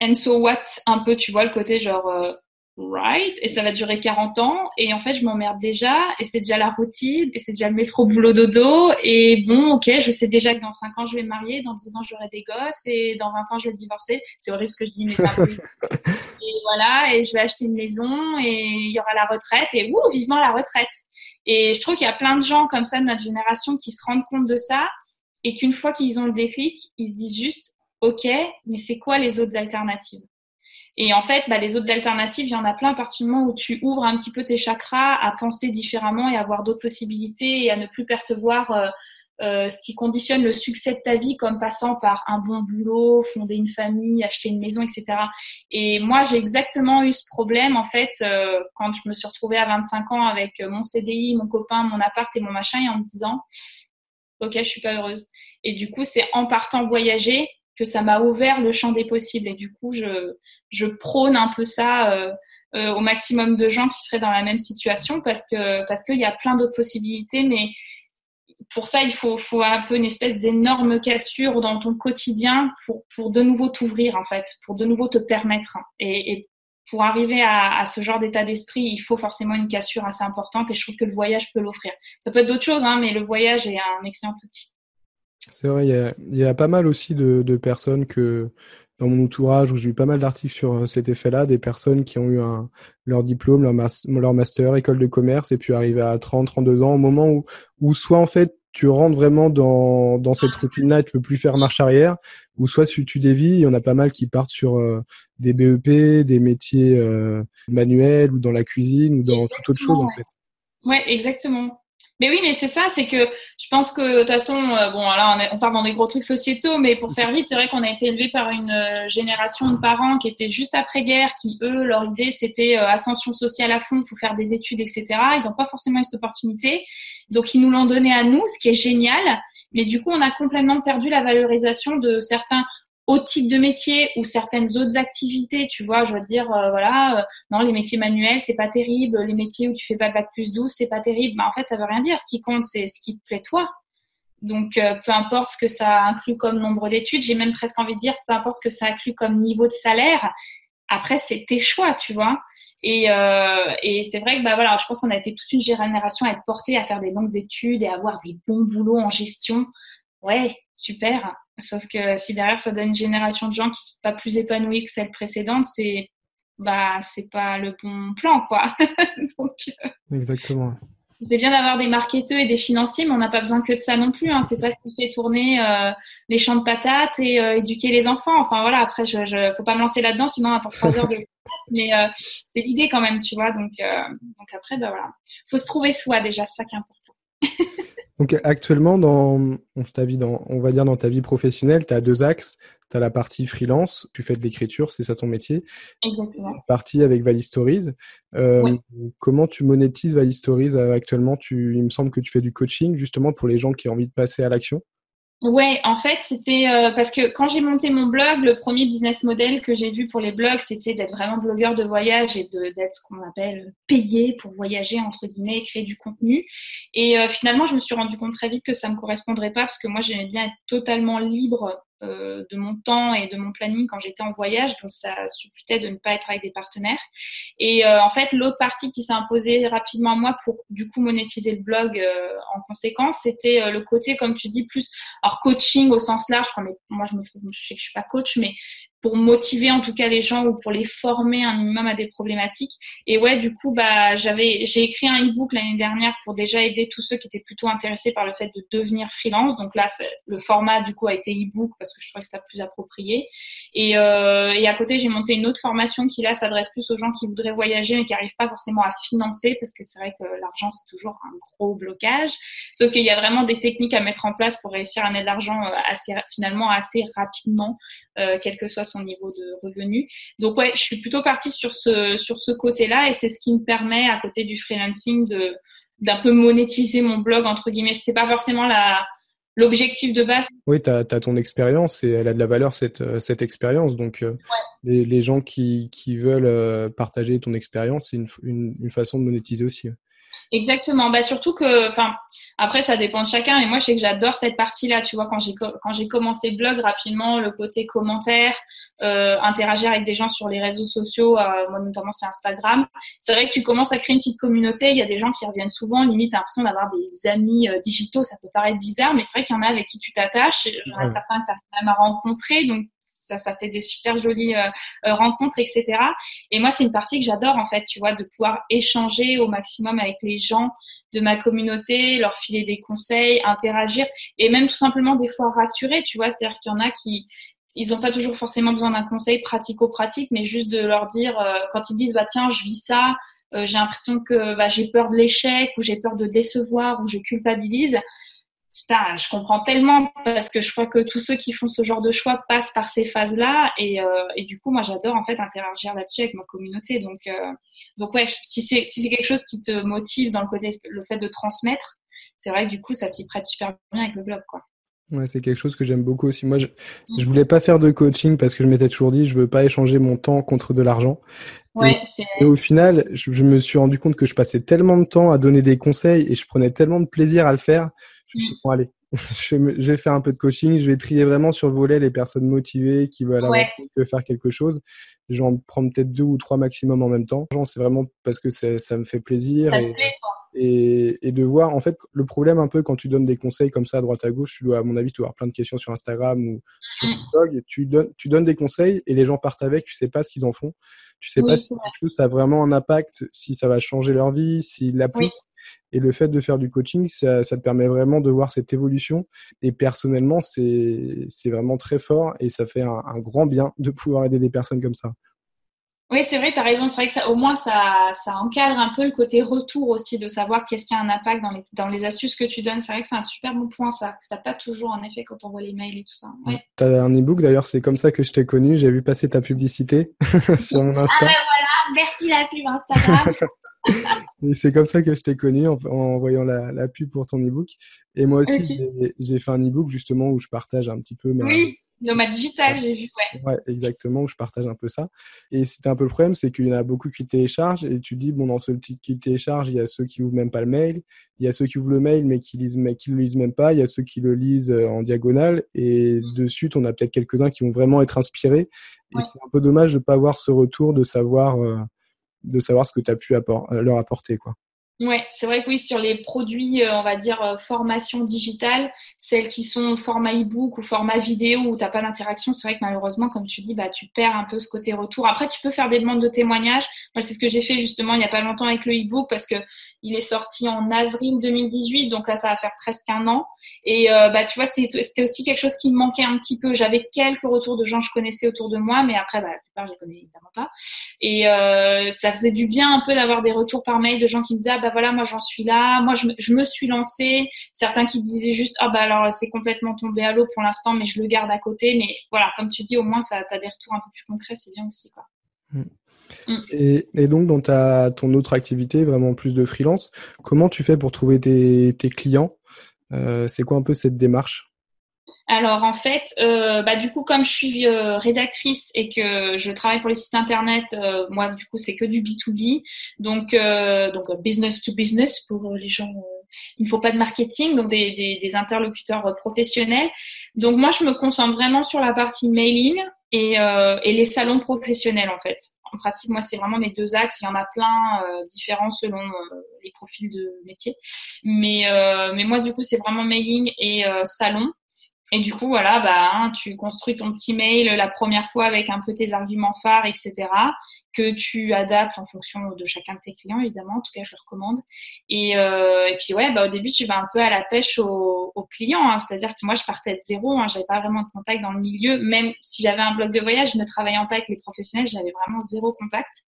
And so what un peu tu vois le côté genre euh, right. Et ça va durer 40 ans. Et en fait je m'emmerde déjà. Et c'est déjà la routine. Et c'est déjà le métro boulot dodo. Et bon ok je sais déjà que dans 5 ans je vais me marier. Dans 10 ans j'aurai des gosses. Et dans 20 ans je vais divorcer. C'est horrible ce que je dis mais ça et voilà. Et je vais acheter une maison. Et il y aura la retraite. Et ouh vivement la retraite. Et je trouve qu'il y a plein de gens comme ça de notre génération qui se rendent compte de ça. Et qu'une fois qu'ils ont le déclic ils se disent juste ok mais c'est quoi les autres alternatives? Et en fait, bah, les autres alternatives, il y en a plein à partir du moment où tu ouvres un petit peu tes chakras à penser différemment et à avoir d'autres possibilités et à ne plus percevoir euh, euh, ce qui conditionne le succès de ta vie comme passant par un bon boulot, fonder une famille, acheter une maison, etc. Et moi, j'ai exactement eu ce problème en fait euh, quand je me suis retrouvée à 25 ans avec mon CDI, mon copain, mon appart et mon machin et en me disant, ok, je suis pas heureuse. Et du coup, c'est en partant voyager que ça m'a ouvert le champ des possibles. Et du coup, je, je prône un peu ça euh, euh, au maximum de gens qui seraient dans la même situation parce que parce qu'il y a plein d'autres possibilités, mais pour ça, il faut, faut un peu une espèce d'énorme cassure dans ton quotidien pour, pour de nouveau t'ouvrir, en fait, pour de nouveau te permettre. Et, pour arriver à, à ce genre d'état d'esprit, il faut forcément une cassure assez importante et je trouve que le voyage peut l'offrir. Ça peut être d'autres choses, hein, mais le voyage est un excellent outil. C'est vrai, il y, a, il y, a, pas mal aussi de, de personnes que, dans mon entourage où j'ai eu pas mal d'articles sur euh, cet effet-là, des personnes qui ont eu un, leur diplôme, leur, leur master, école de commerce, et puis arrivé à 30, 32 ans, au moment où, où soit en fait tu rentres vraiment dans, dans cette routine-là, tu peux plus faire marche arrière, ou soit si tu dévis, il y en a pas mal qui partent sur euh, des BEP, des métiers euh, manuels, ou dans la cuisine, ou dans toute autre chose en fait. Ouais, exactement. Mais oui, mais c'est ça, c'est que je pense que de toute façon, euh, bon, là, on, on, part dans des gros trucs sociétaux, mais pour faire vite, c'est vrai qu'on a été élevé par une euh, génération de parents qui étaient juste après-guerre, qui eux, leur idée, c'était euh, ascension sociale à fond, faut faire des études, etc. Ils n'ont pas forcément cette opportunité, donc ils nous l'ont donné à nous, ce qui est génial. Mais du coup, on a complètement perdu la valorisation de certains autre type de métier ou certaines autres activités, tu vois, je veux dire, euh, voilà, euh, non, les métiers manuels, c'est pas terrible, les métiers où tu fais pas bac plus 12, c'est pas terrible. Bah, en fait, ça veut rien dire. Ce qui compte, c'est ce qui plaît toi. Donc, euh, peu importe ce que ça inclut comme nombre d'études, j'ai même presque envie de dire, peu importe ce que ça inclut comme niveau de salaire, après, c'est tes choix, tu vois. Et, et c'est vrai que, bah voilà, je pense qu'on a été toute une génération à être portée à faire des longues études et à avoir des bons boulots en gestion. Ouais, super. Sauf que si derrière ça donne une génération de gens qui sont pas plus épanouis que celle précédente, c'est bah c'est pas le bon plan quoi. Donc, euh, Exactement. C'est bien d'avoir des marketeurs et des financiers, mais on n'a pas besoin que de ça non plus. Hein. C'est pas ce qui fait tourner euh, les champs de patates et euh, éduquer les enfants. Enfin voilà, après je, je faut pas me lancer là-dedans, sinon on a pour trois heures de mais c'est l'idée quand même, tu vois. Donc donc après bah voilà, faut se trouver soi déjà, c'est ça qui est important. Donc actuellement, dans, ta vie, dans, on va dire dans ta vie professionnelle, tu as deux axes. Tu as la partie freelance, tu fais de l'écriture, c'est ça ton métier. Exactement. La partie avec Valley Stories. Euh, comment tu monétises Valley Stories euh, actuellement? Tu, Il me semble que tu fais du coaching justement pour les gens qui ont envie de passer à l'action. Ouais, en fait, c'était euh, parce que quand j'ai monté mon blog, le premier business model que j'ai vu pour les blogs, c'était d'être vraiment blogueur de voyage et d'être ce qu'on appelle payé pour voyager entre guillemets, et créer du contenu. Et euh, finalement, je me suis rendu compte très vite que ça me correspondrait pas parce que moi, j'aimais bien être totalement libre euh, de mon temps et de mon planning quand j'étais en voyage, donc ça supputait de ne pas être avec des partenaires. Et euh, en fait, l'autre partie qui s'est imposée rapidement à moi pour du coup monétiser le blog euh, en conséquence, c'était le côté, comme tu dis, plus alors coaching au sens large. moi, je me trouve, je sais que je suis pas coach, mais pour motiver en tout cas les gens ou pour les former un minimum à des problématiques. Et ouais, du coup, bah, j'avais, j'ai écrit un e-book l'année dernière pour déjà aider tous ceux qui étaient plutôt intéressés par le fait de devenir freelance. Donc là, le format du coup a été e-book parce que je trouvais ça plus approprié. Et, euh, et à côté, j'ai monté une autre formation qui là s'adresse plus aux gens qui voudraient voyager mais qui n'arrivent pas forcément à financer parce que c'est vrai que l'argent c'est toujours un gros blocage. Sauf qu'il y a vraiment des techniques à mettre en place pour réussir à mettre de l'argent euh, assez finalement assez rapidement, euh, quel que soit son niveau de revenu. Donc ouais, je suis plutôt partie sur ce sur ce côté-là et c'est ce qui me permet à côté du freelancing de d'un peu monétiser mon blog entre guillemets. C'était pas forcément la l'objectif de base. Oui, tu as, ton expérience et elle a de la valeur, cette, cette expérience. Donc, euh, les, les, gens qui, qui veulent euh, partager ton expérience, c'est une, une, une, façon de monétiser aussi. Exactement. Bah surtout que, enfin, après ça dépend de chacun. Et moi, je sais que j'adore cette partie-là. Tu vois, quand j'ai quand j'ai commencé blog rapidement, le côté commentaire, euh, interagir avec des gens sur les réseaux sociaux, euh, moi notamment c'est Instagram. C'est vrai que tu commences à créer une petite communauté. Il y a des gens qui reviennent souvent. Limite, t'as l'impression d'avoir des amis euh, digitaux. Ça peut paraître bizarre, mais c'est vrai qu'il y en a avec qui tu t'attaches. Il y en a certains que t'as même à rencontrer. Donc ça, ça fait des super jolies euh, euh, rencontres, etc. Et moi, c'est une partie que j'adore en fait, tu vois, de pouvoir échanger au maximum avec les gens de ma communauté, leur filer des conseils, interagir et même tout simplement des fois rassurer, tu vois, c'est-à-dire qu'il y en a qui ils n'ont pas toujours forcément besoin d'un conseil pratico-pratique, mais juste de leur dire euh, quand ils disent bah tiens je vis ça, j'ai l'impression que bah, j'ai peur de l'échec ou j'ai peur de décevoir ou je culpabilise putain, je comprends tellement parce que je crois que tous ceux qui font ce genre de choix passent par ces phases-là et, euh, et, du coup, moi, j'adore en fait interagir là-dessus avec ma communauté. Donc, euh, donc ouais, si c'est si c'est quelque chose qui te motive dans le côté le fait de transmettre, c'est vrai que du coup, ça s'y prête super bien avec le blog, quoi. Ouais, c'est quelque chose que j'aime beaucoup aussi. Moi, je, je voulais pas faire de coaching parce que je m'étais toujours dit, je veux pas échanger mon temps contre de l'argent. Ouais, et, et, au final, je, je, me suis rendu compte que je passais tellement de temps à donner des conseils et je prenais tellement de plaisir à le faire je me suis dit, bon, allez, je vais, faire un peu de coaching, je vais trier vraiment sur le volet les personnes motivées qui veulent avancer, qui veulent faire quelque chose. Je vais en prendre peut-être deux ou trois maximum en même temps. C'est vraiment parce que ça me fait plaisir. et, et, et, de voir, en fait, le problème un peu quand tu donnes des conseils comme ça à droite à gauche, tu dois, à mon avis, tu dois avoir plein de questions sur Instagram ou sur mm. TikTok, et tu donnes, tu donnes des conseils et les gens partent avec, tu sais pas ce qu'ils en font. Tu sais pas si quelque chose ça a vraiment un impact, si ça va changer leur vie, s'ils l'appliquent. Et le fait de faire du coaching, ça, ça, te permet vraiment de voir cette évolution. Et personnellement, c'est vraiment très fort et ça fait un, un, grand bien de pouvoir aider des personnes comme ça. Oui, c'est vrai, tu as raison. C'est vrai que ça, au moins, ça, ça encadre un peu le côté retour aussi, de savoir qu'est-ce qui a un impact dans les, dans les astuces que tu donnes. C'est vrai que c'est un super bon point, ça, que tu pas toujours, en effet, quand on voit les mails et tout ça. Ouais. Tu as un e-book, d'ailleurs, c'est comme ça que je t'ai connu. J'ai vu passer ta publicité sur mon Insta. Ah ben voilà, merci la pub Instagram. c'est comme ça que je t'ai connu en, en voyant la, la, pub pour ton e-book. Et moi aussi, j'ai fait un e-book justement où je partage un petit peu ma, oui. Nomade digital, j'ai vu, ouais. Ouais, exactement, où je partage un peu ça. Et c'était un peu le problème, c'est qu'il y en a beaucoup qui téléchargent et tu dis, bon, dans ceux qui téléchargent, il y a ceux qui ouvrent même pas le mail, il y a ceux qui ouvrent le mail mais qui lisent, mais qui le lisent même pas, il y a ceux qui le lisent euh, en diagonale et mm. de suite, on a peut-être quelques-uns qui vont vraiment être inspirés. Et c'est un peu dommage de ne pas avoir ce retour de savoir, euh, de savoir ce que tu as pu leur apporter, quoi. Ouais, c'est vrai que oui, sur les produits, euh, on va dire euh, formation digitale, celles qui sont format e-book ou format vidéo où t'as pas d'interaction, c'est vrai que malheureusement, comme tu dis, bah tu perds un peu ce côté retour. Après, tu peux faire des demandes de témoignages. Moi, c'est ce que j'ai fait justement il y a pas longtemps avec le e-book parce que il est sorti en avril 2018, donc là ça va faire presque un an. Et euh, bah tu vois, c'était aussi quelque chose qui me manquait un petit peu. J'avais quelques retours de gens que je connaissais autour de moi, mais après, bah, la plupart je les connais évidemment pas. Et ça faisait du bien un peu d'avoir des retours par mail de gens qui me disaient ah, bah voilà, moi j'en suis là, moi je me, je me suis lancée. Certains qui disaient juste, ah bah alors c'est complètement tombé à l'eau pour l'instant, mais je le garde à côté. Mais voilà, comme tu dis, au moins ça, as des retours un peu plus concrets, c'est bien aussi quoi. Mm. Mm. Et, et, donc dans ta, ton autre activité, vraiment plus de freelance, comment tu fais pour trouver tes, tes clients? Euh, C'est quoi un peu cette démarche? Alors en fait, euh, bah, du coup, comme je suis euh, rédactrice et que je travaille pour les sites internet, euh, moi du coup c'est que du B2B, donc donc business to business pour les gens. il ne faut pas de marketing, donc des, des, des, interlocuteurs professionnels. Donc moi je me concentre vraiment sur la partie mailing et, et les salons professionnels en fait. En principe, moi c'est vraiment mes deux axes. Il y en a plein différents selon les profils de métier, mais mais moi du coup c'est vraiment mailing et salon. Et du coup, voilà, bah, hein, tu construis ton petit mail la première fois avec un peu tes arguments phares, etc que tu adaptes en fonction de chacun de tes clients, évidemment. En tout cas, je le recommande. Et, euh, et puis, ouais, bah, au début, tu vas un peu à la pêche aux, clients. Hein. C'est-à-dire que moi, je partais de zéro. Hein. J'avais pas vraiment de contact dans le milieu. Même si j'avais un blog de voyage, ne travaillant pas avec les professionnels, j'avais vraiment zéro contact.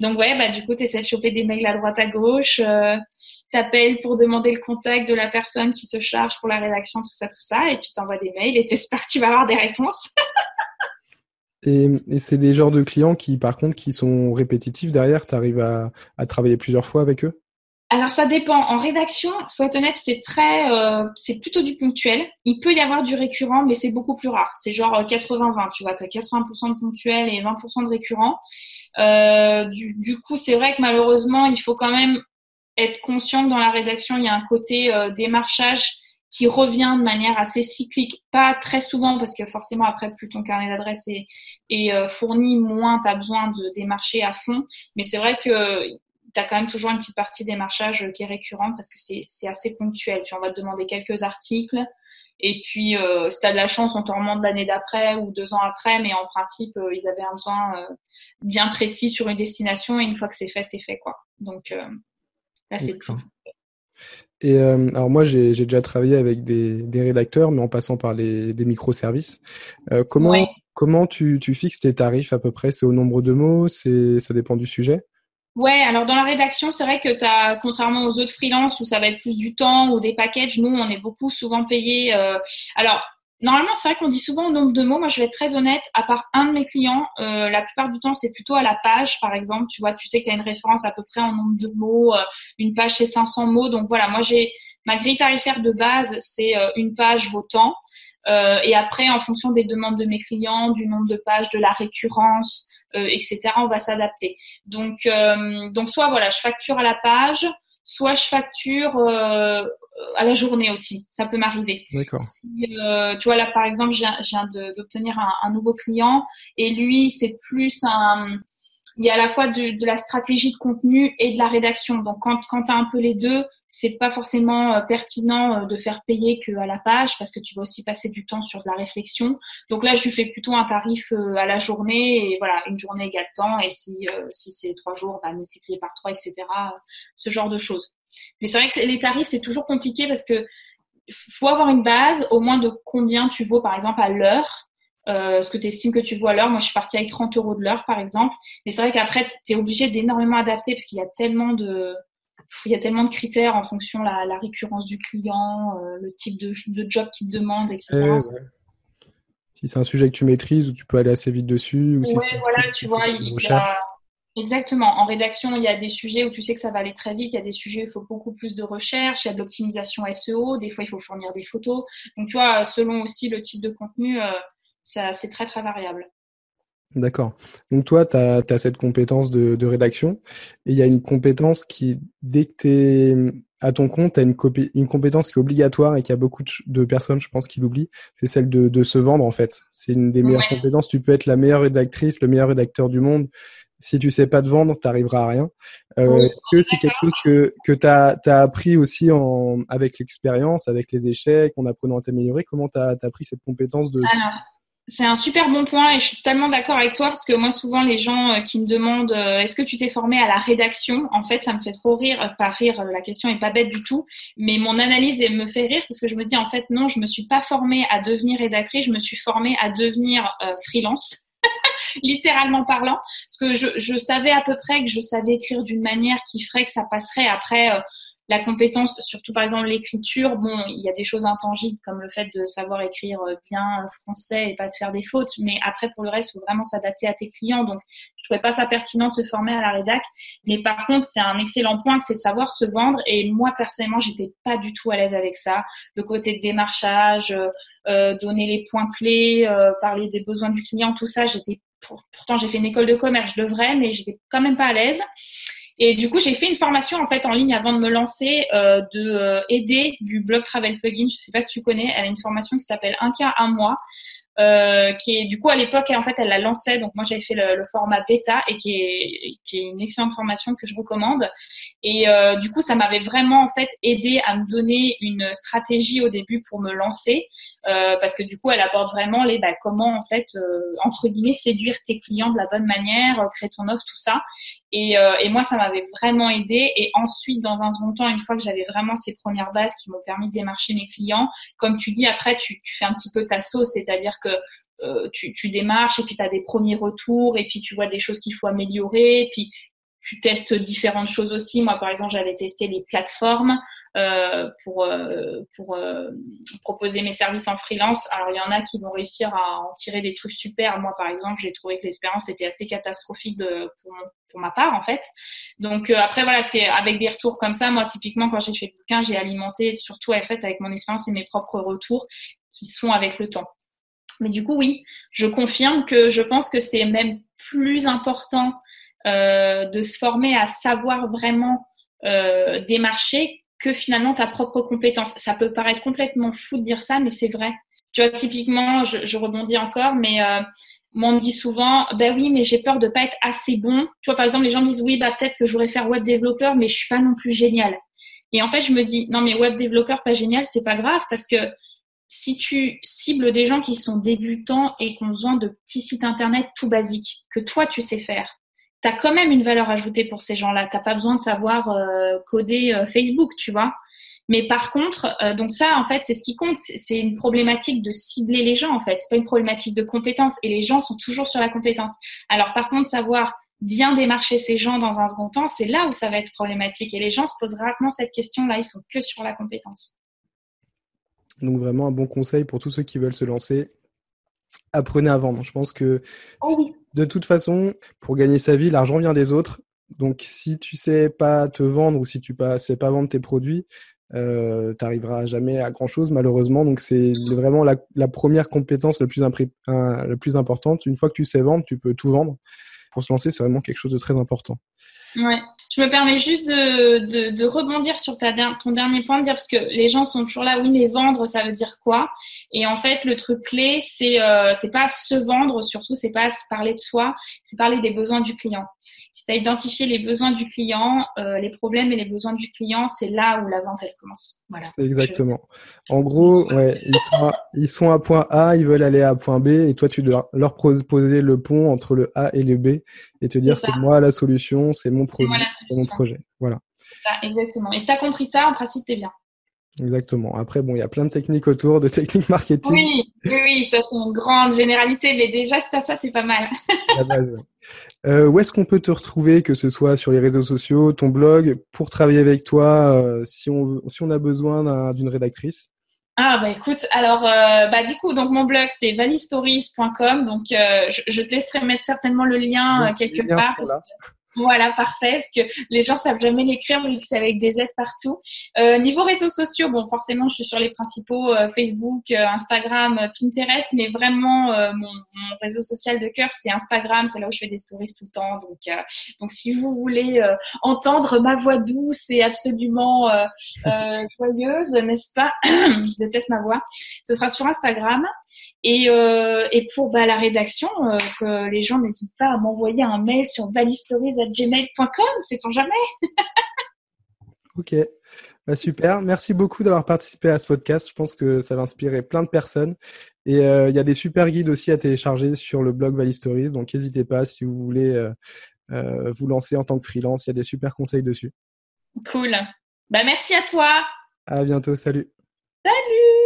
Donc, ouais, bah, du coup, tu essaies de choper des mails à droite, à gauche. Euh, T'appelles pour demander le contact de la personne qui se charge pour la rédaction, tout ça, tout ça. Et puis, t'envoies des mails et t'espères que tu vas avoir des réponses. Et, c'est des genres de clients qui, par contre, qui sont répétitifs derrière. Tu arrives à, travailler plusieurs fois avec eux? Alors ça dépend. En rédaction, faut être honnête, c'est très, euh, c'est plutôt du ponctuel. Il peut y avoir du récurrent, mais c'est beaucoup plus rare. C'est genre 80-20, tu vois, tu as 80% de ponctuel et 20% de récurrent. Euh, du, du, coup, c'est vrai que malheureusement, il faut quand même être conscient que dans la rédaction, il y a un côté euh, démarchage qui revient de manière assez cyclique, pas très souvent parce que forcément après plus ton carnet d'adresses est, est euh, fourni, moins tu as besoin de démarcher à fond. Mais c'est vrai que tu as quand même toujours une petite partie démarchage qui est récurrente parce que c'est assez ponctuel. Tu on va te demander quelques articles et puis euh, si tu as de la chance, on te remonte l'année d'après ou deux ans après, mais en principe, euh, ils avaient un besoin euh, bien précis sur une destination et une fois que c'est fait, c'est fait quoi. Donc là, c'est plus et euh, alors moi, j'ai déjà travaillé avec des, des, rédacteurs, mais en passant par les, des microservices. Euh, comment comment tu, tu, fixes tes tarifs à peu près? C'est au nombre de mots? C'est ça dépend du sujet? Ouais, alors dans la rédaction, c'est vrai que tu as, contrairement aux autres freelances où ça va être plus du temps ou des packages, nous, on est beaucoup souvent payé. Euh, alors, Normalement, c'est vrai qu'on dit souvent au nombre de mots. Moi, je vais être très honnête. À part un de mes clients, euh, la plupart du temps, c'est plutôt à la page, par exemple. Tu vois, tu sais que tu as une référence à peu près en nombre de mots. Euh, une page, c'est 500 mots. Donc voilà, moi, j'ai ma grille tarifaire de base, c'est une page vaut tant. Et après, en fonction des demandes de mes clients, du nombre de pages, de la récurrence, etc., on va s'adapter. Donc, donc soit voilà, je facture à la page, soit je facture à la journée aussi. Ça peut m'arriver. D'accord. Si, euh, tu vois, là, par exemple, je viens d'obtenir un, un, nouveau client et lui, c'est plus un. Il y a à la fois de, de, la stratégie de contenu et de la rédaction. Donc, quand, quand tu as un peu les deux, c'est pas forcément euh, pertinent euh, de faire payer que à la page parce que tu vas aussi passer du temps sur de la réflexion. Donc là, je lui fais plutôt un tarif euh, à la journée et voilà, une journée égale temps et si c'est trois jours, bah, multiplié par trois, etc. Ce genre de choses. Mais c'est vrai que les tarifs, c'est toujours compliqué parce que faut avoir une base, au moins de combien tu vaux, par exemple, à l'heure. Ce que tu estimes que tu vaux à l'heure. Moi, je suis partie avec 30 euros de l'heure, par exemple. Mais c'est vrai qu'après, tu es obligé d'énormément adapter parce qu'il y a tellement de, il y a tellement de critères en fonction de la, récurrence du client, euh, le type de, job qu'il te demande, etc. Si c'est un sujet que tu maîtrises, ou tu peux aller assez vite dessus. Oui, voilà, tu vois, il, Exactement. En rédaction, il y a des sujets où tu sais que ça va aller très vite. Il y a des sujets où il faut beaucoup plus de recherche. Il y a de l'optimisation SEO. Des fois, il faut fournir des photos. Donc, tu vois, selon aussi le type de contenu, euh, c'est très, très variable. D'accord. Donc, toi, tu as, cette compétence de, rédaction. Et il y a une compétence qui, dès que tu es à ton compte, tu as une, une, compétence qui est obligatoire et qu'il y a beaucoup de, personnes, je pense, qui l'oublient. C'est celle de, se vendre, en fait. C'est une des meilleures compétences. Tu peux être la meilleure rédactrice, le meilleur rédacteur du monde si tu sais pas te vendre, tu n'arriveras à rien. Euh, que c'est quelque chose que, que tu as, appris aussi en, avec l'expérience, avec les échecs, en apprenant à t'améliorer? Comment tu as, appris cette compétence de... Alors, c'est un super bon point et je suis totalement d'accord avec toi parce que moi, souvent, les gens euh, qui me demandent euh, est-ce que tu t'es formé à la rédaction En fait, ça me fait trop rire. Euh, pas rire, la question est pas bête du tout, mais mon analyse me fait rire parce que je me dis en fait, non, je me suis pas formée à devenir rédactrice, je me suis formée à devenir freelance. littéralement parlant, parce que je, je, savais à peu près que je savais écrire d'une manière qui ferait que ça passerait après. Euh, la compétence, surtout par exemple l'écriture, bon, il y a des choses intangibles comme le fait de savoir écrire bien français et pas de faire des fautes, mais après pour le reste, il faut vraiment s'adapter à tes clients. Donc, je trouvais pas ça pertinent de se former à la rédac. Mais par contre, c'est un excellent point, c'est savoir se vendre. Et moi personnellement, j'étais pas du tout à l'aise avec ça. Le côté démarchage, euh, euh donner les points clés, euh, parler des besoins du client, tout ça, j'étais pourtant j'ai fait une école de commerce, je devrais, mais j'étais quand même pas à l'aise. Et du coup, j'ai fait une formation en fait en ligne avant de me lancer euh, de euh, aider du blog Travel Plugin. Je sais pas si tu connais. Elle a une formation qui s'appelle Un cas un mois. Euh, qui est du coup à l'époque en fait elle la lançait. Donc moi j'avais fait le, format bêta et qui est une excellente formation que je recommande. Et euh, du coup ça m'avait vraiment en fait aidé à me donner une stratégie au début pour me lancer. Euh, parce que du coup elle aborde vraiment les bah, comment en fait entre guillemets séduire tes clients de la bonne manière créer ton offre tout ça. Et, et moi ça m'avait vraiment aidé. Et ensuite dans un second temps une fois que j'avais vraiment ces premières bases qui m'ont permis de démarcher mes clients comme tu dis après tu, tu fais un petit peu ta sauce. C'est-à-dire euh, tu, démarches et puis tu as des premiers retours et puis tu vois des choses qu'il faut améliorer et puis tu testes différentes choses aussi. Moi, par exemple, j'avais testé les plateformes euh, pour euh, pour proposer mes services en freelance. Alors, il y en a qui vont réussir à en tirer des trucs super. Moi, par exemple, j'ai trouvé que l'expérience était assez catastrophique pour, pour ma part, en fait. Donc, après, voilà, c'est avec des retours comme ça. Moi, typiquement, quand j'ai fait le bouquin, j'ai alimenté surtout, en fait, avec mon expérience et mes propres retours qui sont avec le temps. Mais du coup, oui, je confirme que je pense que c'est même plus important euh, de se former à savoir vraiment euh, démarcher que finalement ta propre compétence. Ça peut paraître complètement fou de dire ça, mais c'est vrai. Tu vois, typiquement, je, rebondis encore, mais moi, on me dit souvent, ben oui, mais j'ai peur de pas être assez bon. Tu vois, par exemple, les gens disent, oui, bah peut-être que j'aurais faire web développeur, mais je suis pas non plus génial. Et en fait, je me dis, non, mais web développeur pas génial, c'est pas grave parce que si tu cibles des gens qui sont débutants et qui ont besoin de petits sites internet tout basiques, que toi tu sais faire, tu as quand même une valeur ajoutée pour ces gens-là. Tu pas besoin de savoir euh, coder euh, Facebook, tu vois. Mais par contre, euh, donc ça, en fait, c'est ce qui compte. C'est une problématique de cibler les gens, en fait. C'est pas une problématique de compétence. Et les gens sont toujours sur la compétence. Alors, par contre, savoir bien démarcher ces gens dans un second temps, c'est là où ça va être problématique. Et les gens se posent rarement cette question-là. Ils sont que sur la compétence. Donc vraiment un bon conseil pour tous ceux qui veulent se lancer. Apprenez à vendre. Je pense que oh de toute façon, pour gagner sa vie, l'argent vient des autres. Donc si tu sais pas te vendre ou si tu ne sais pas vendre tes produits, euh, tu n'arriveras jamais à grand chose malheureusement. Donc c'est vraiment la, première compétence la plus, la plus importante. Une fois que tu sais vendre, tu peux tout vendre. Pour se lancer, c'est vraiment quelque chose de très important. Ouais. Je me permets juste de, de, rebondir sur ta, ton dernier point, de dire parce que les gens sont toujours là, oui, mais vendre, ça veut dire quoi? Et en fait, le truc clé, c'est euh, c'est pas se vendre, surtout, c'est pas se parler de soi, c'est parler des besoins du client. Tu as identifié les besoins du client, euh, les problèmes et les besoins du client, c'est là où la vente, elle commence. Voilà. Exactement. En gros, ouais, ils, sont à, ils sont à point A, ils veulent aller à point B, et toi, tu dois leur poser le pont entre le A et le B, et te dire, c'est moi la solution, c'est mon c'est mon projet. Voilà. exactement. Et si tu as compris ça, en principe, tu es bien. Exactement. Après, bon, il y a plein de techniques autour, de techniques marketing. Oui, oui, ça c'est une grande généralité, mais déjà, ça, ça c'est pas mal. La base, euh, où est-ce qu'on peut te retrouver, que ce soit sur les réseaux sociaux, ton blog, pour travailler avec toi, euh, si, on, si on a besoin d'une rédactrice? Ah bah écoute, alors euh, bah du coup donc mon blog c'est valistories.com donc je, je, te laisserai mettre certainement le lien quelque part. Voilà, parfait, parce que les gens savent jamais l'écrire, mais c'est avec des aides partout. Euh, niveau réseaux sociaux, bon, forcément, je suis sur les principaux euh, Facebook, euh, Instagram, Pinterest, mais vraiment, mon, mon, réseau social de cœur, c'est Instagram, c'est là où je fais des stories tout le temps. Donc, donc si vous voulez entendre ma voix douce et absolument joyeuse, n'est-ce pas? Je déteste ma voix. Ce sera sur Instagram. Et, et pour bah, la rédaction, que les gens n'hésitent pas à m'envoyer un mail sur valistories.gmail.com, c'est-on jamais? Ok, bah, super. Merci beaucoup d'avoir participé à ce podcast. Je pense que ça va inspirer plein de personnes. Et euh, il y a des super guides aussi à télécharger sur le blog Valistories. Donc n'hésitez pas si vous voulez euh, euh, vous lancer en tant que freelance. Il y a des super conseils dessus. Cool. Bah, merci à toi. À bientôt. Salut. Salut.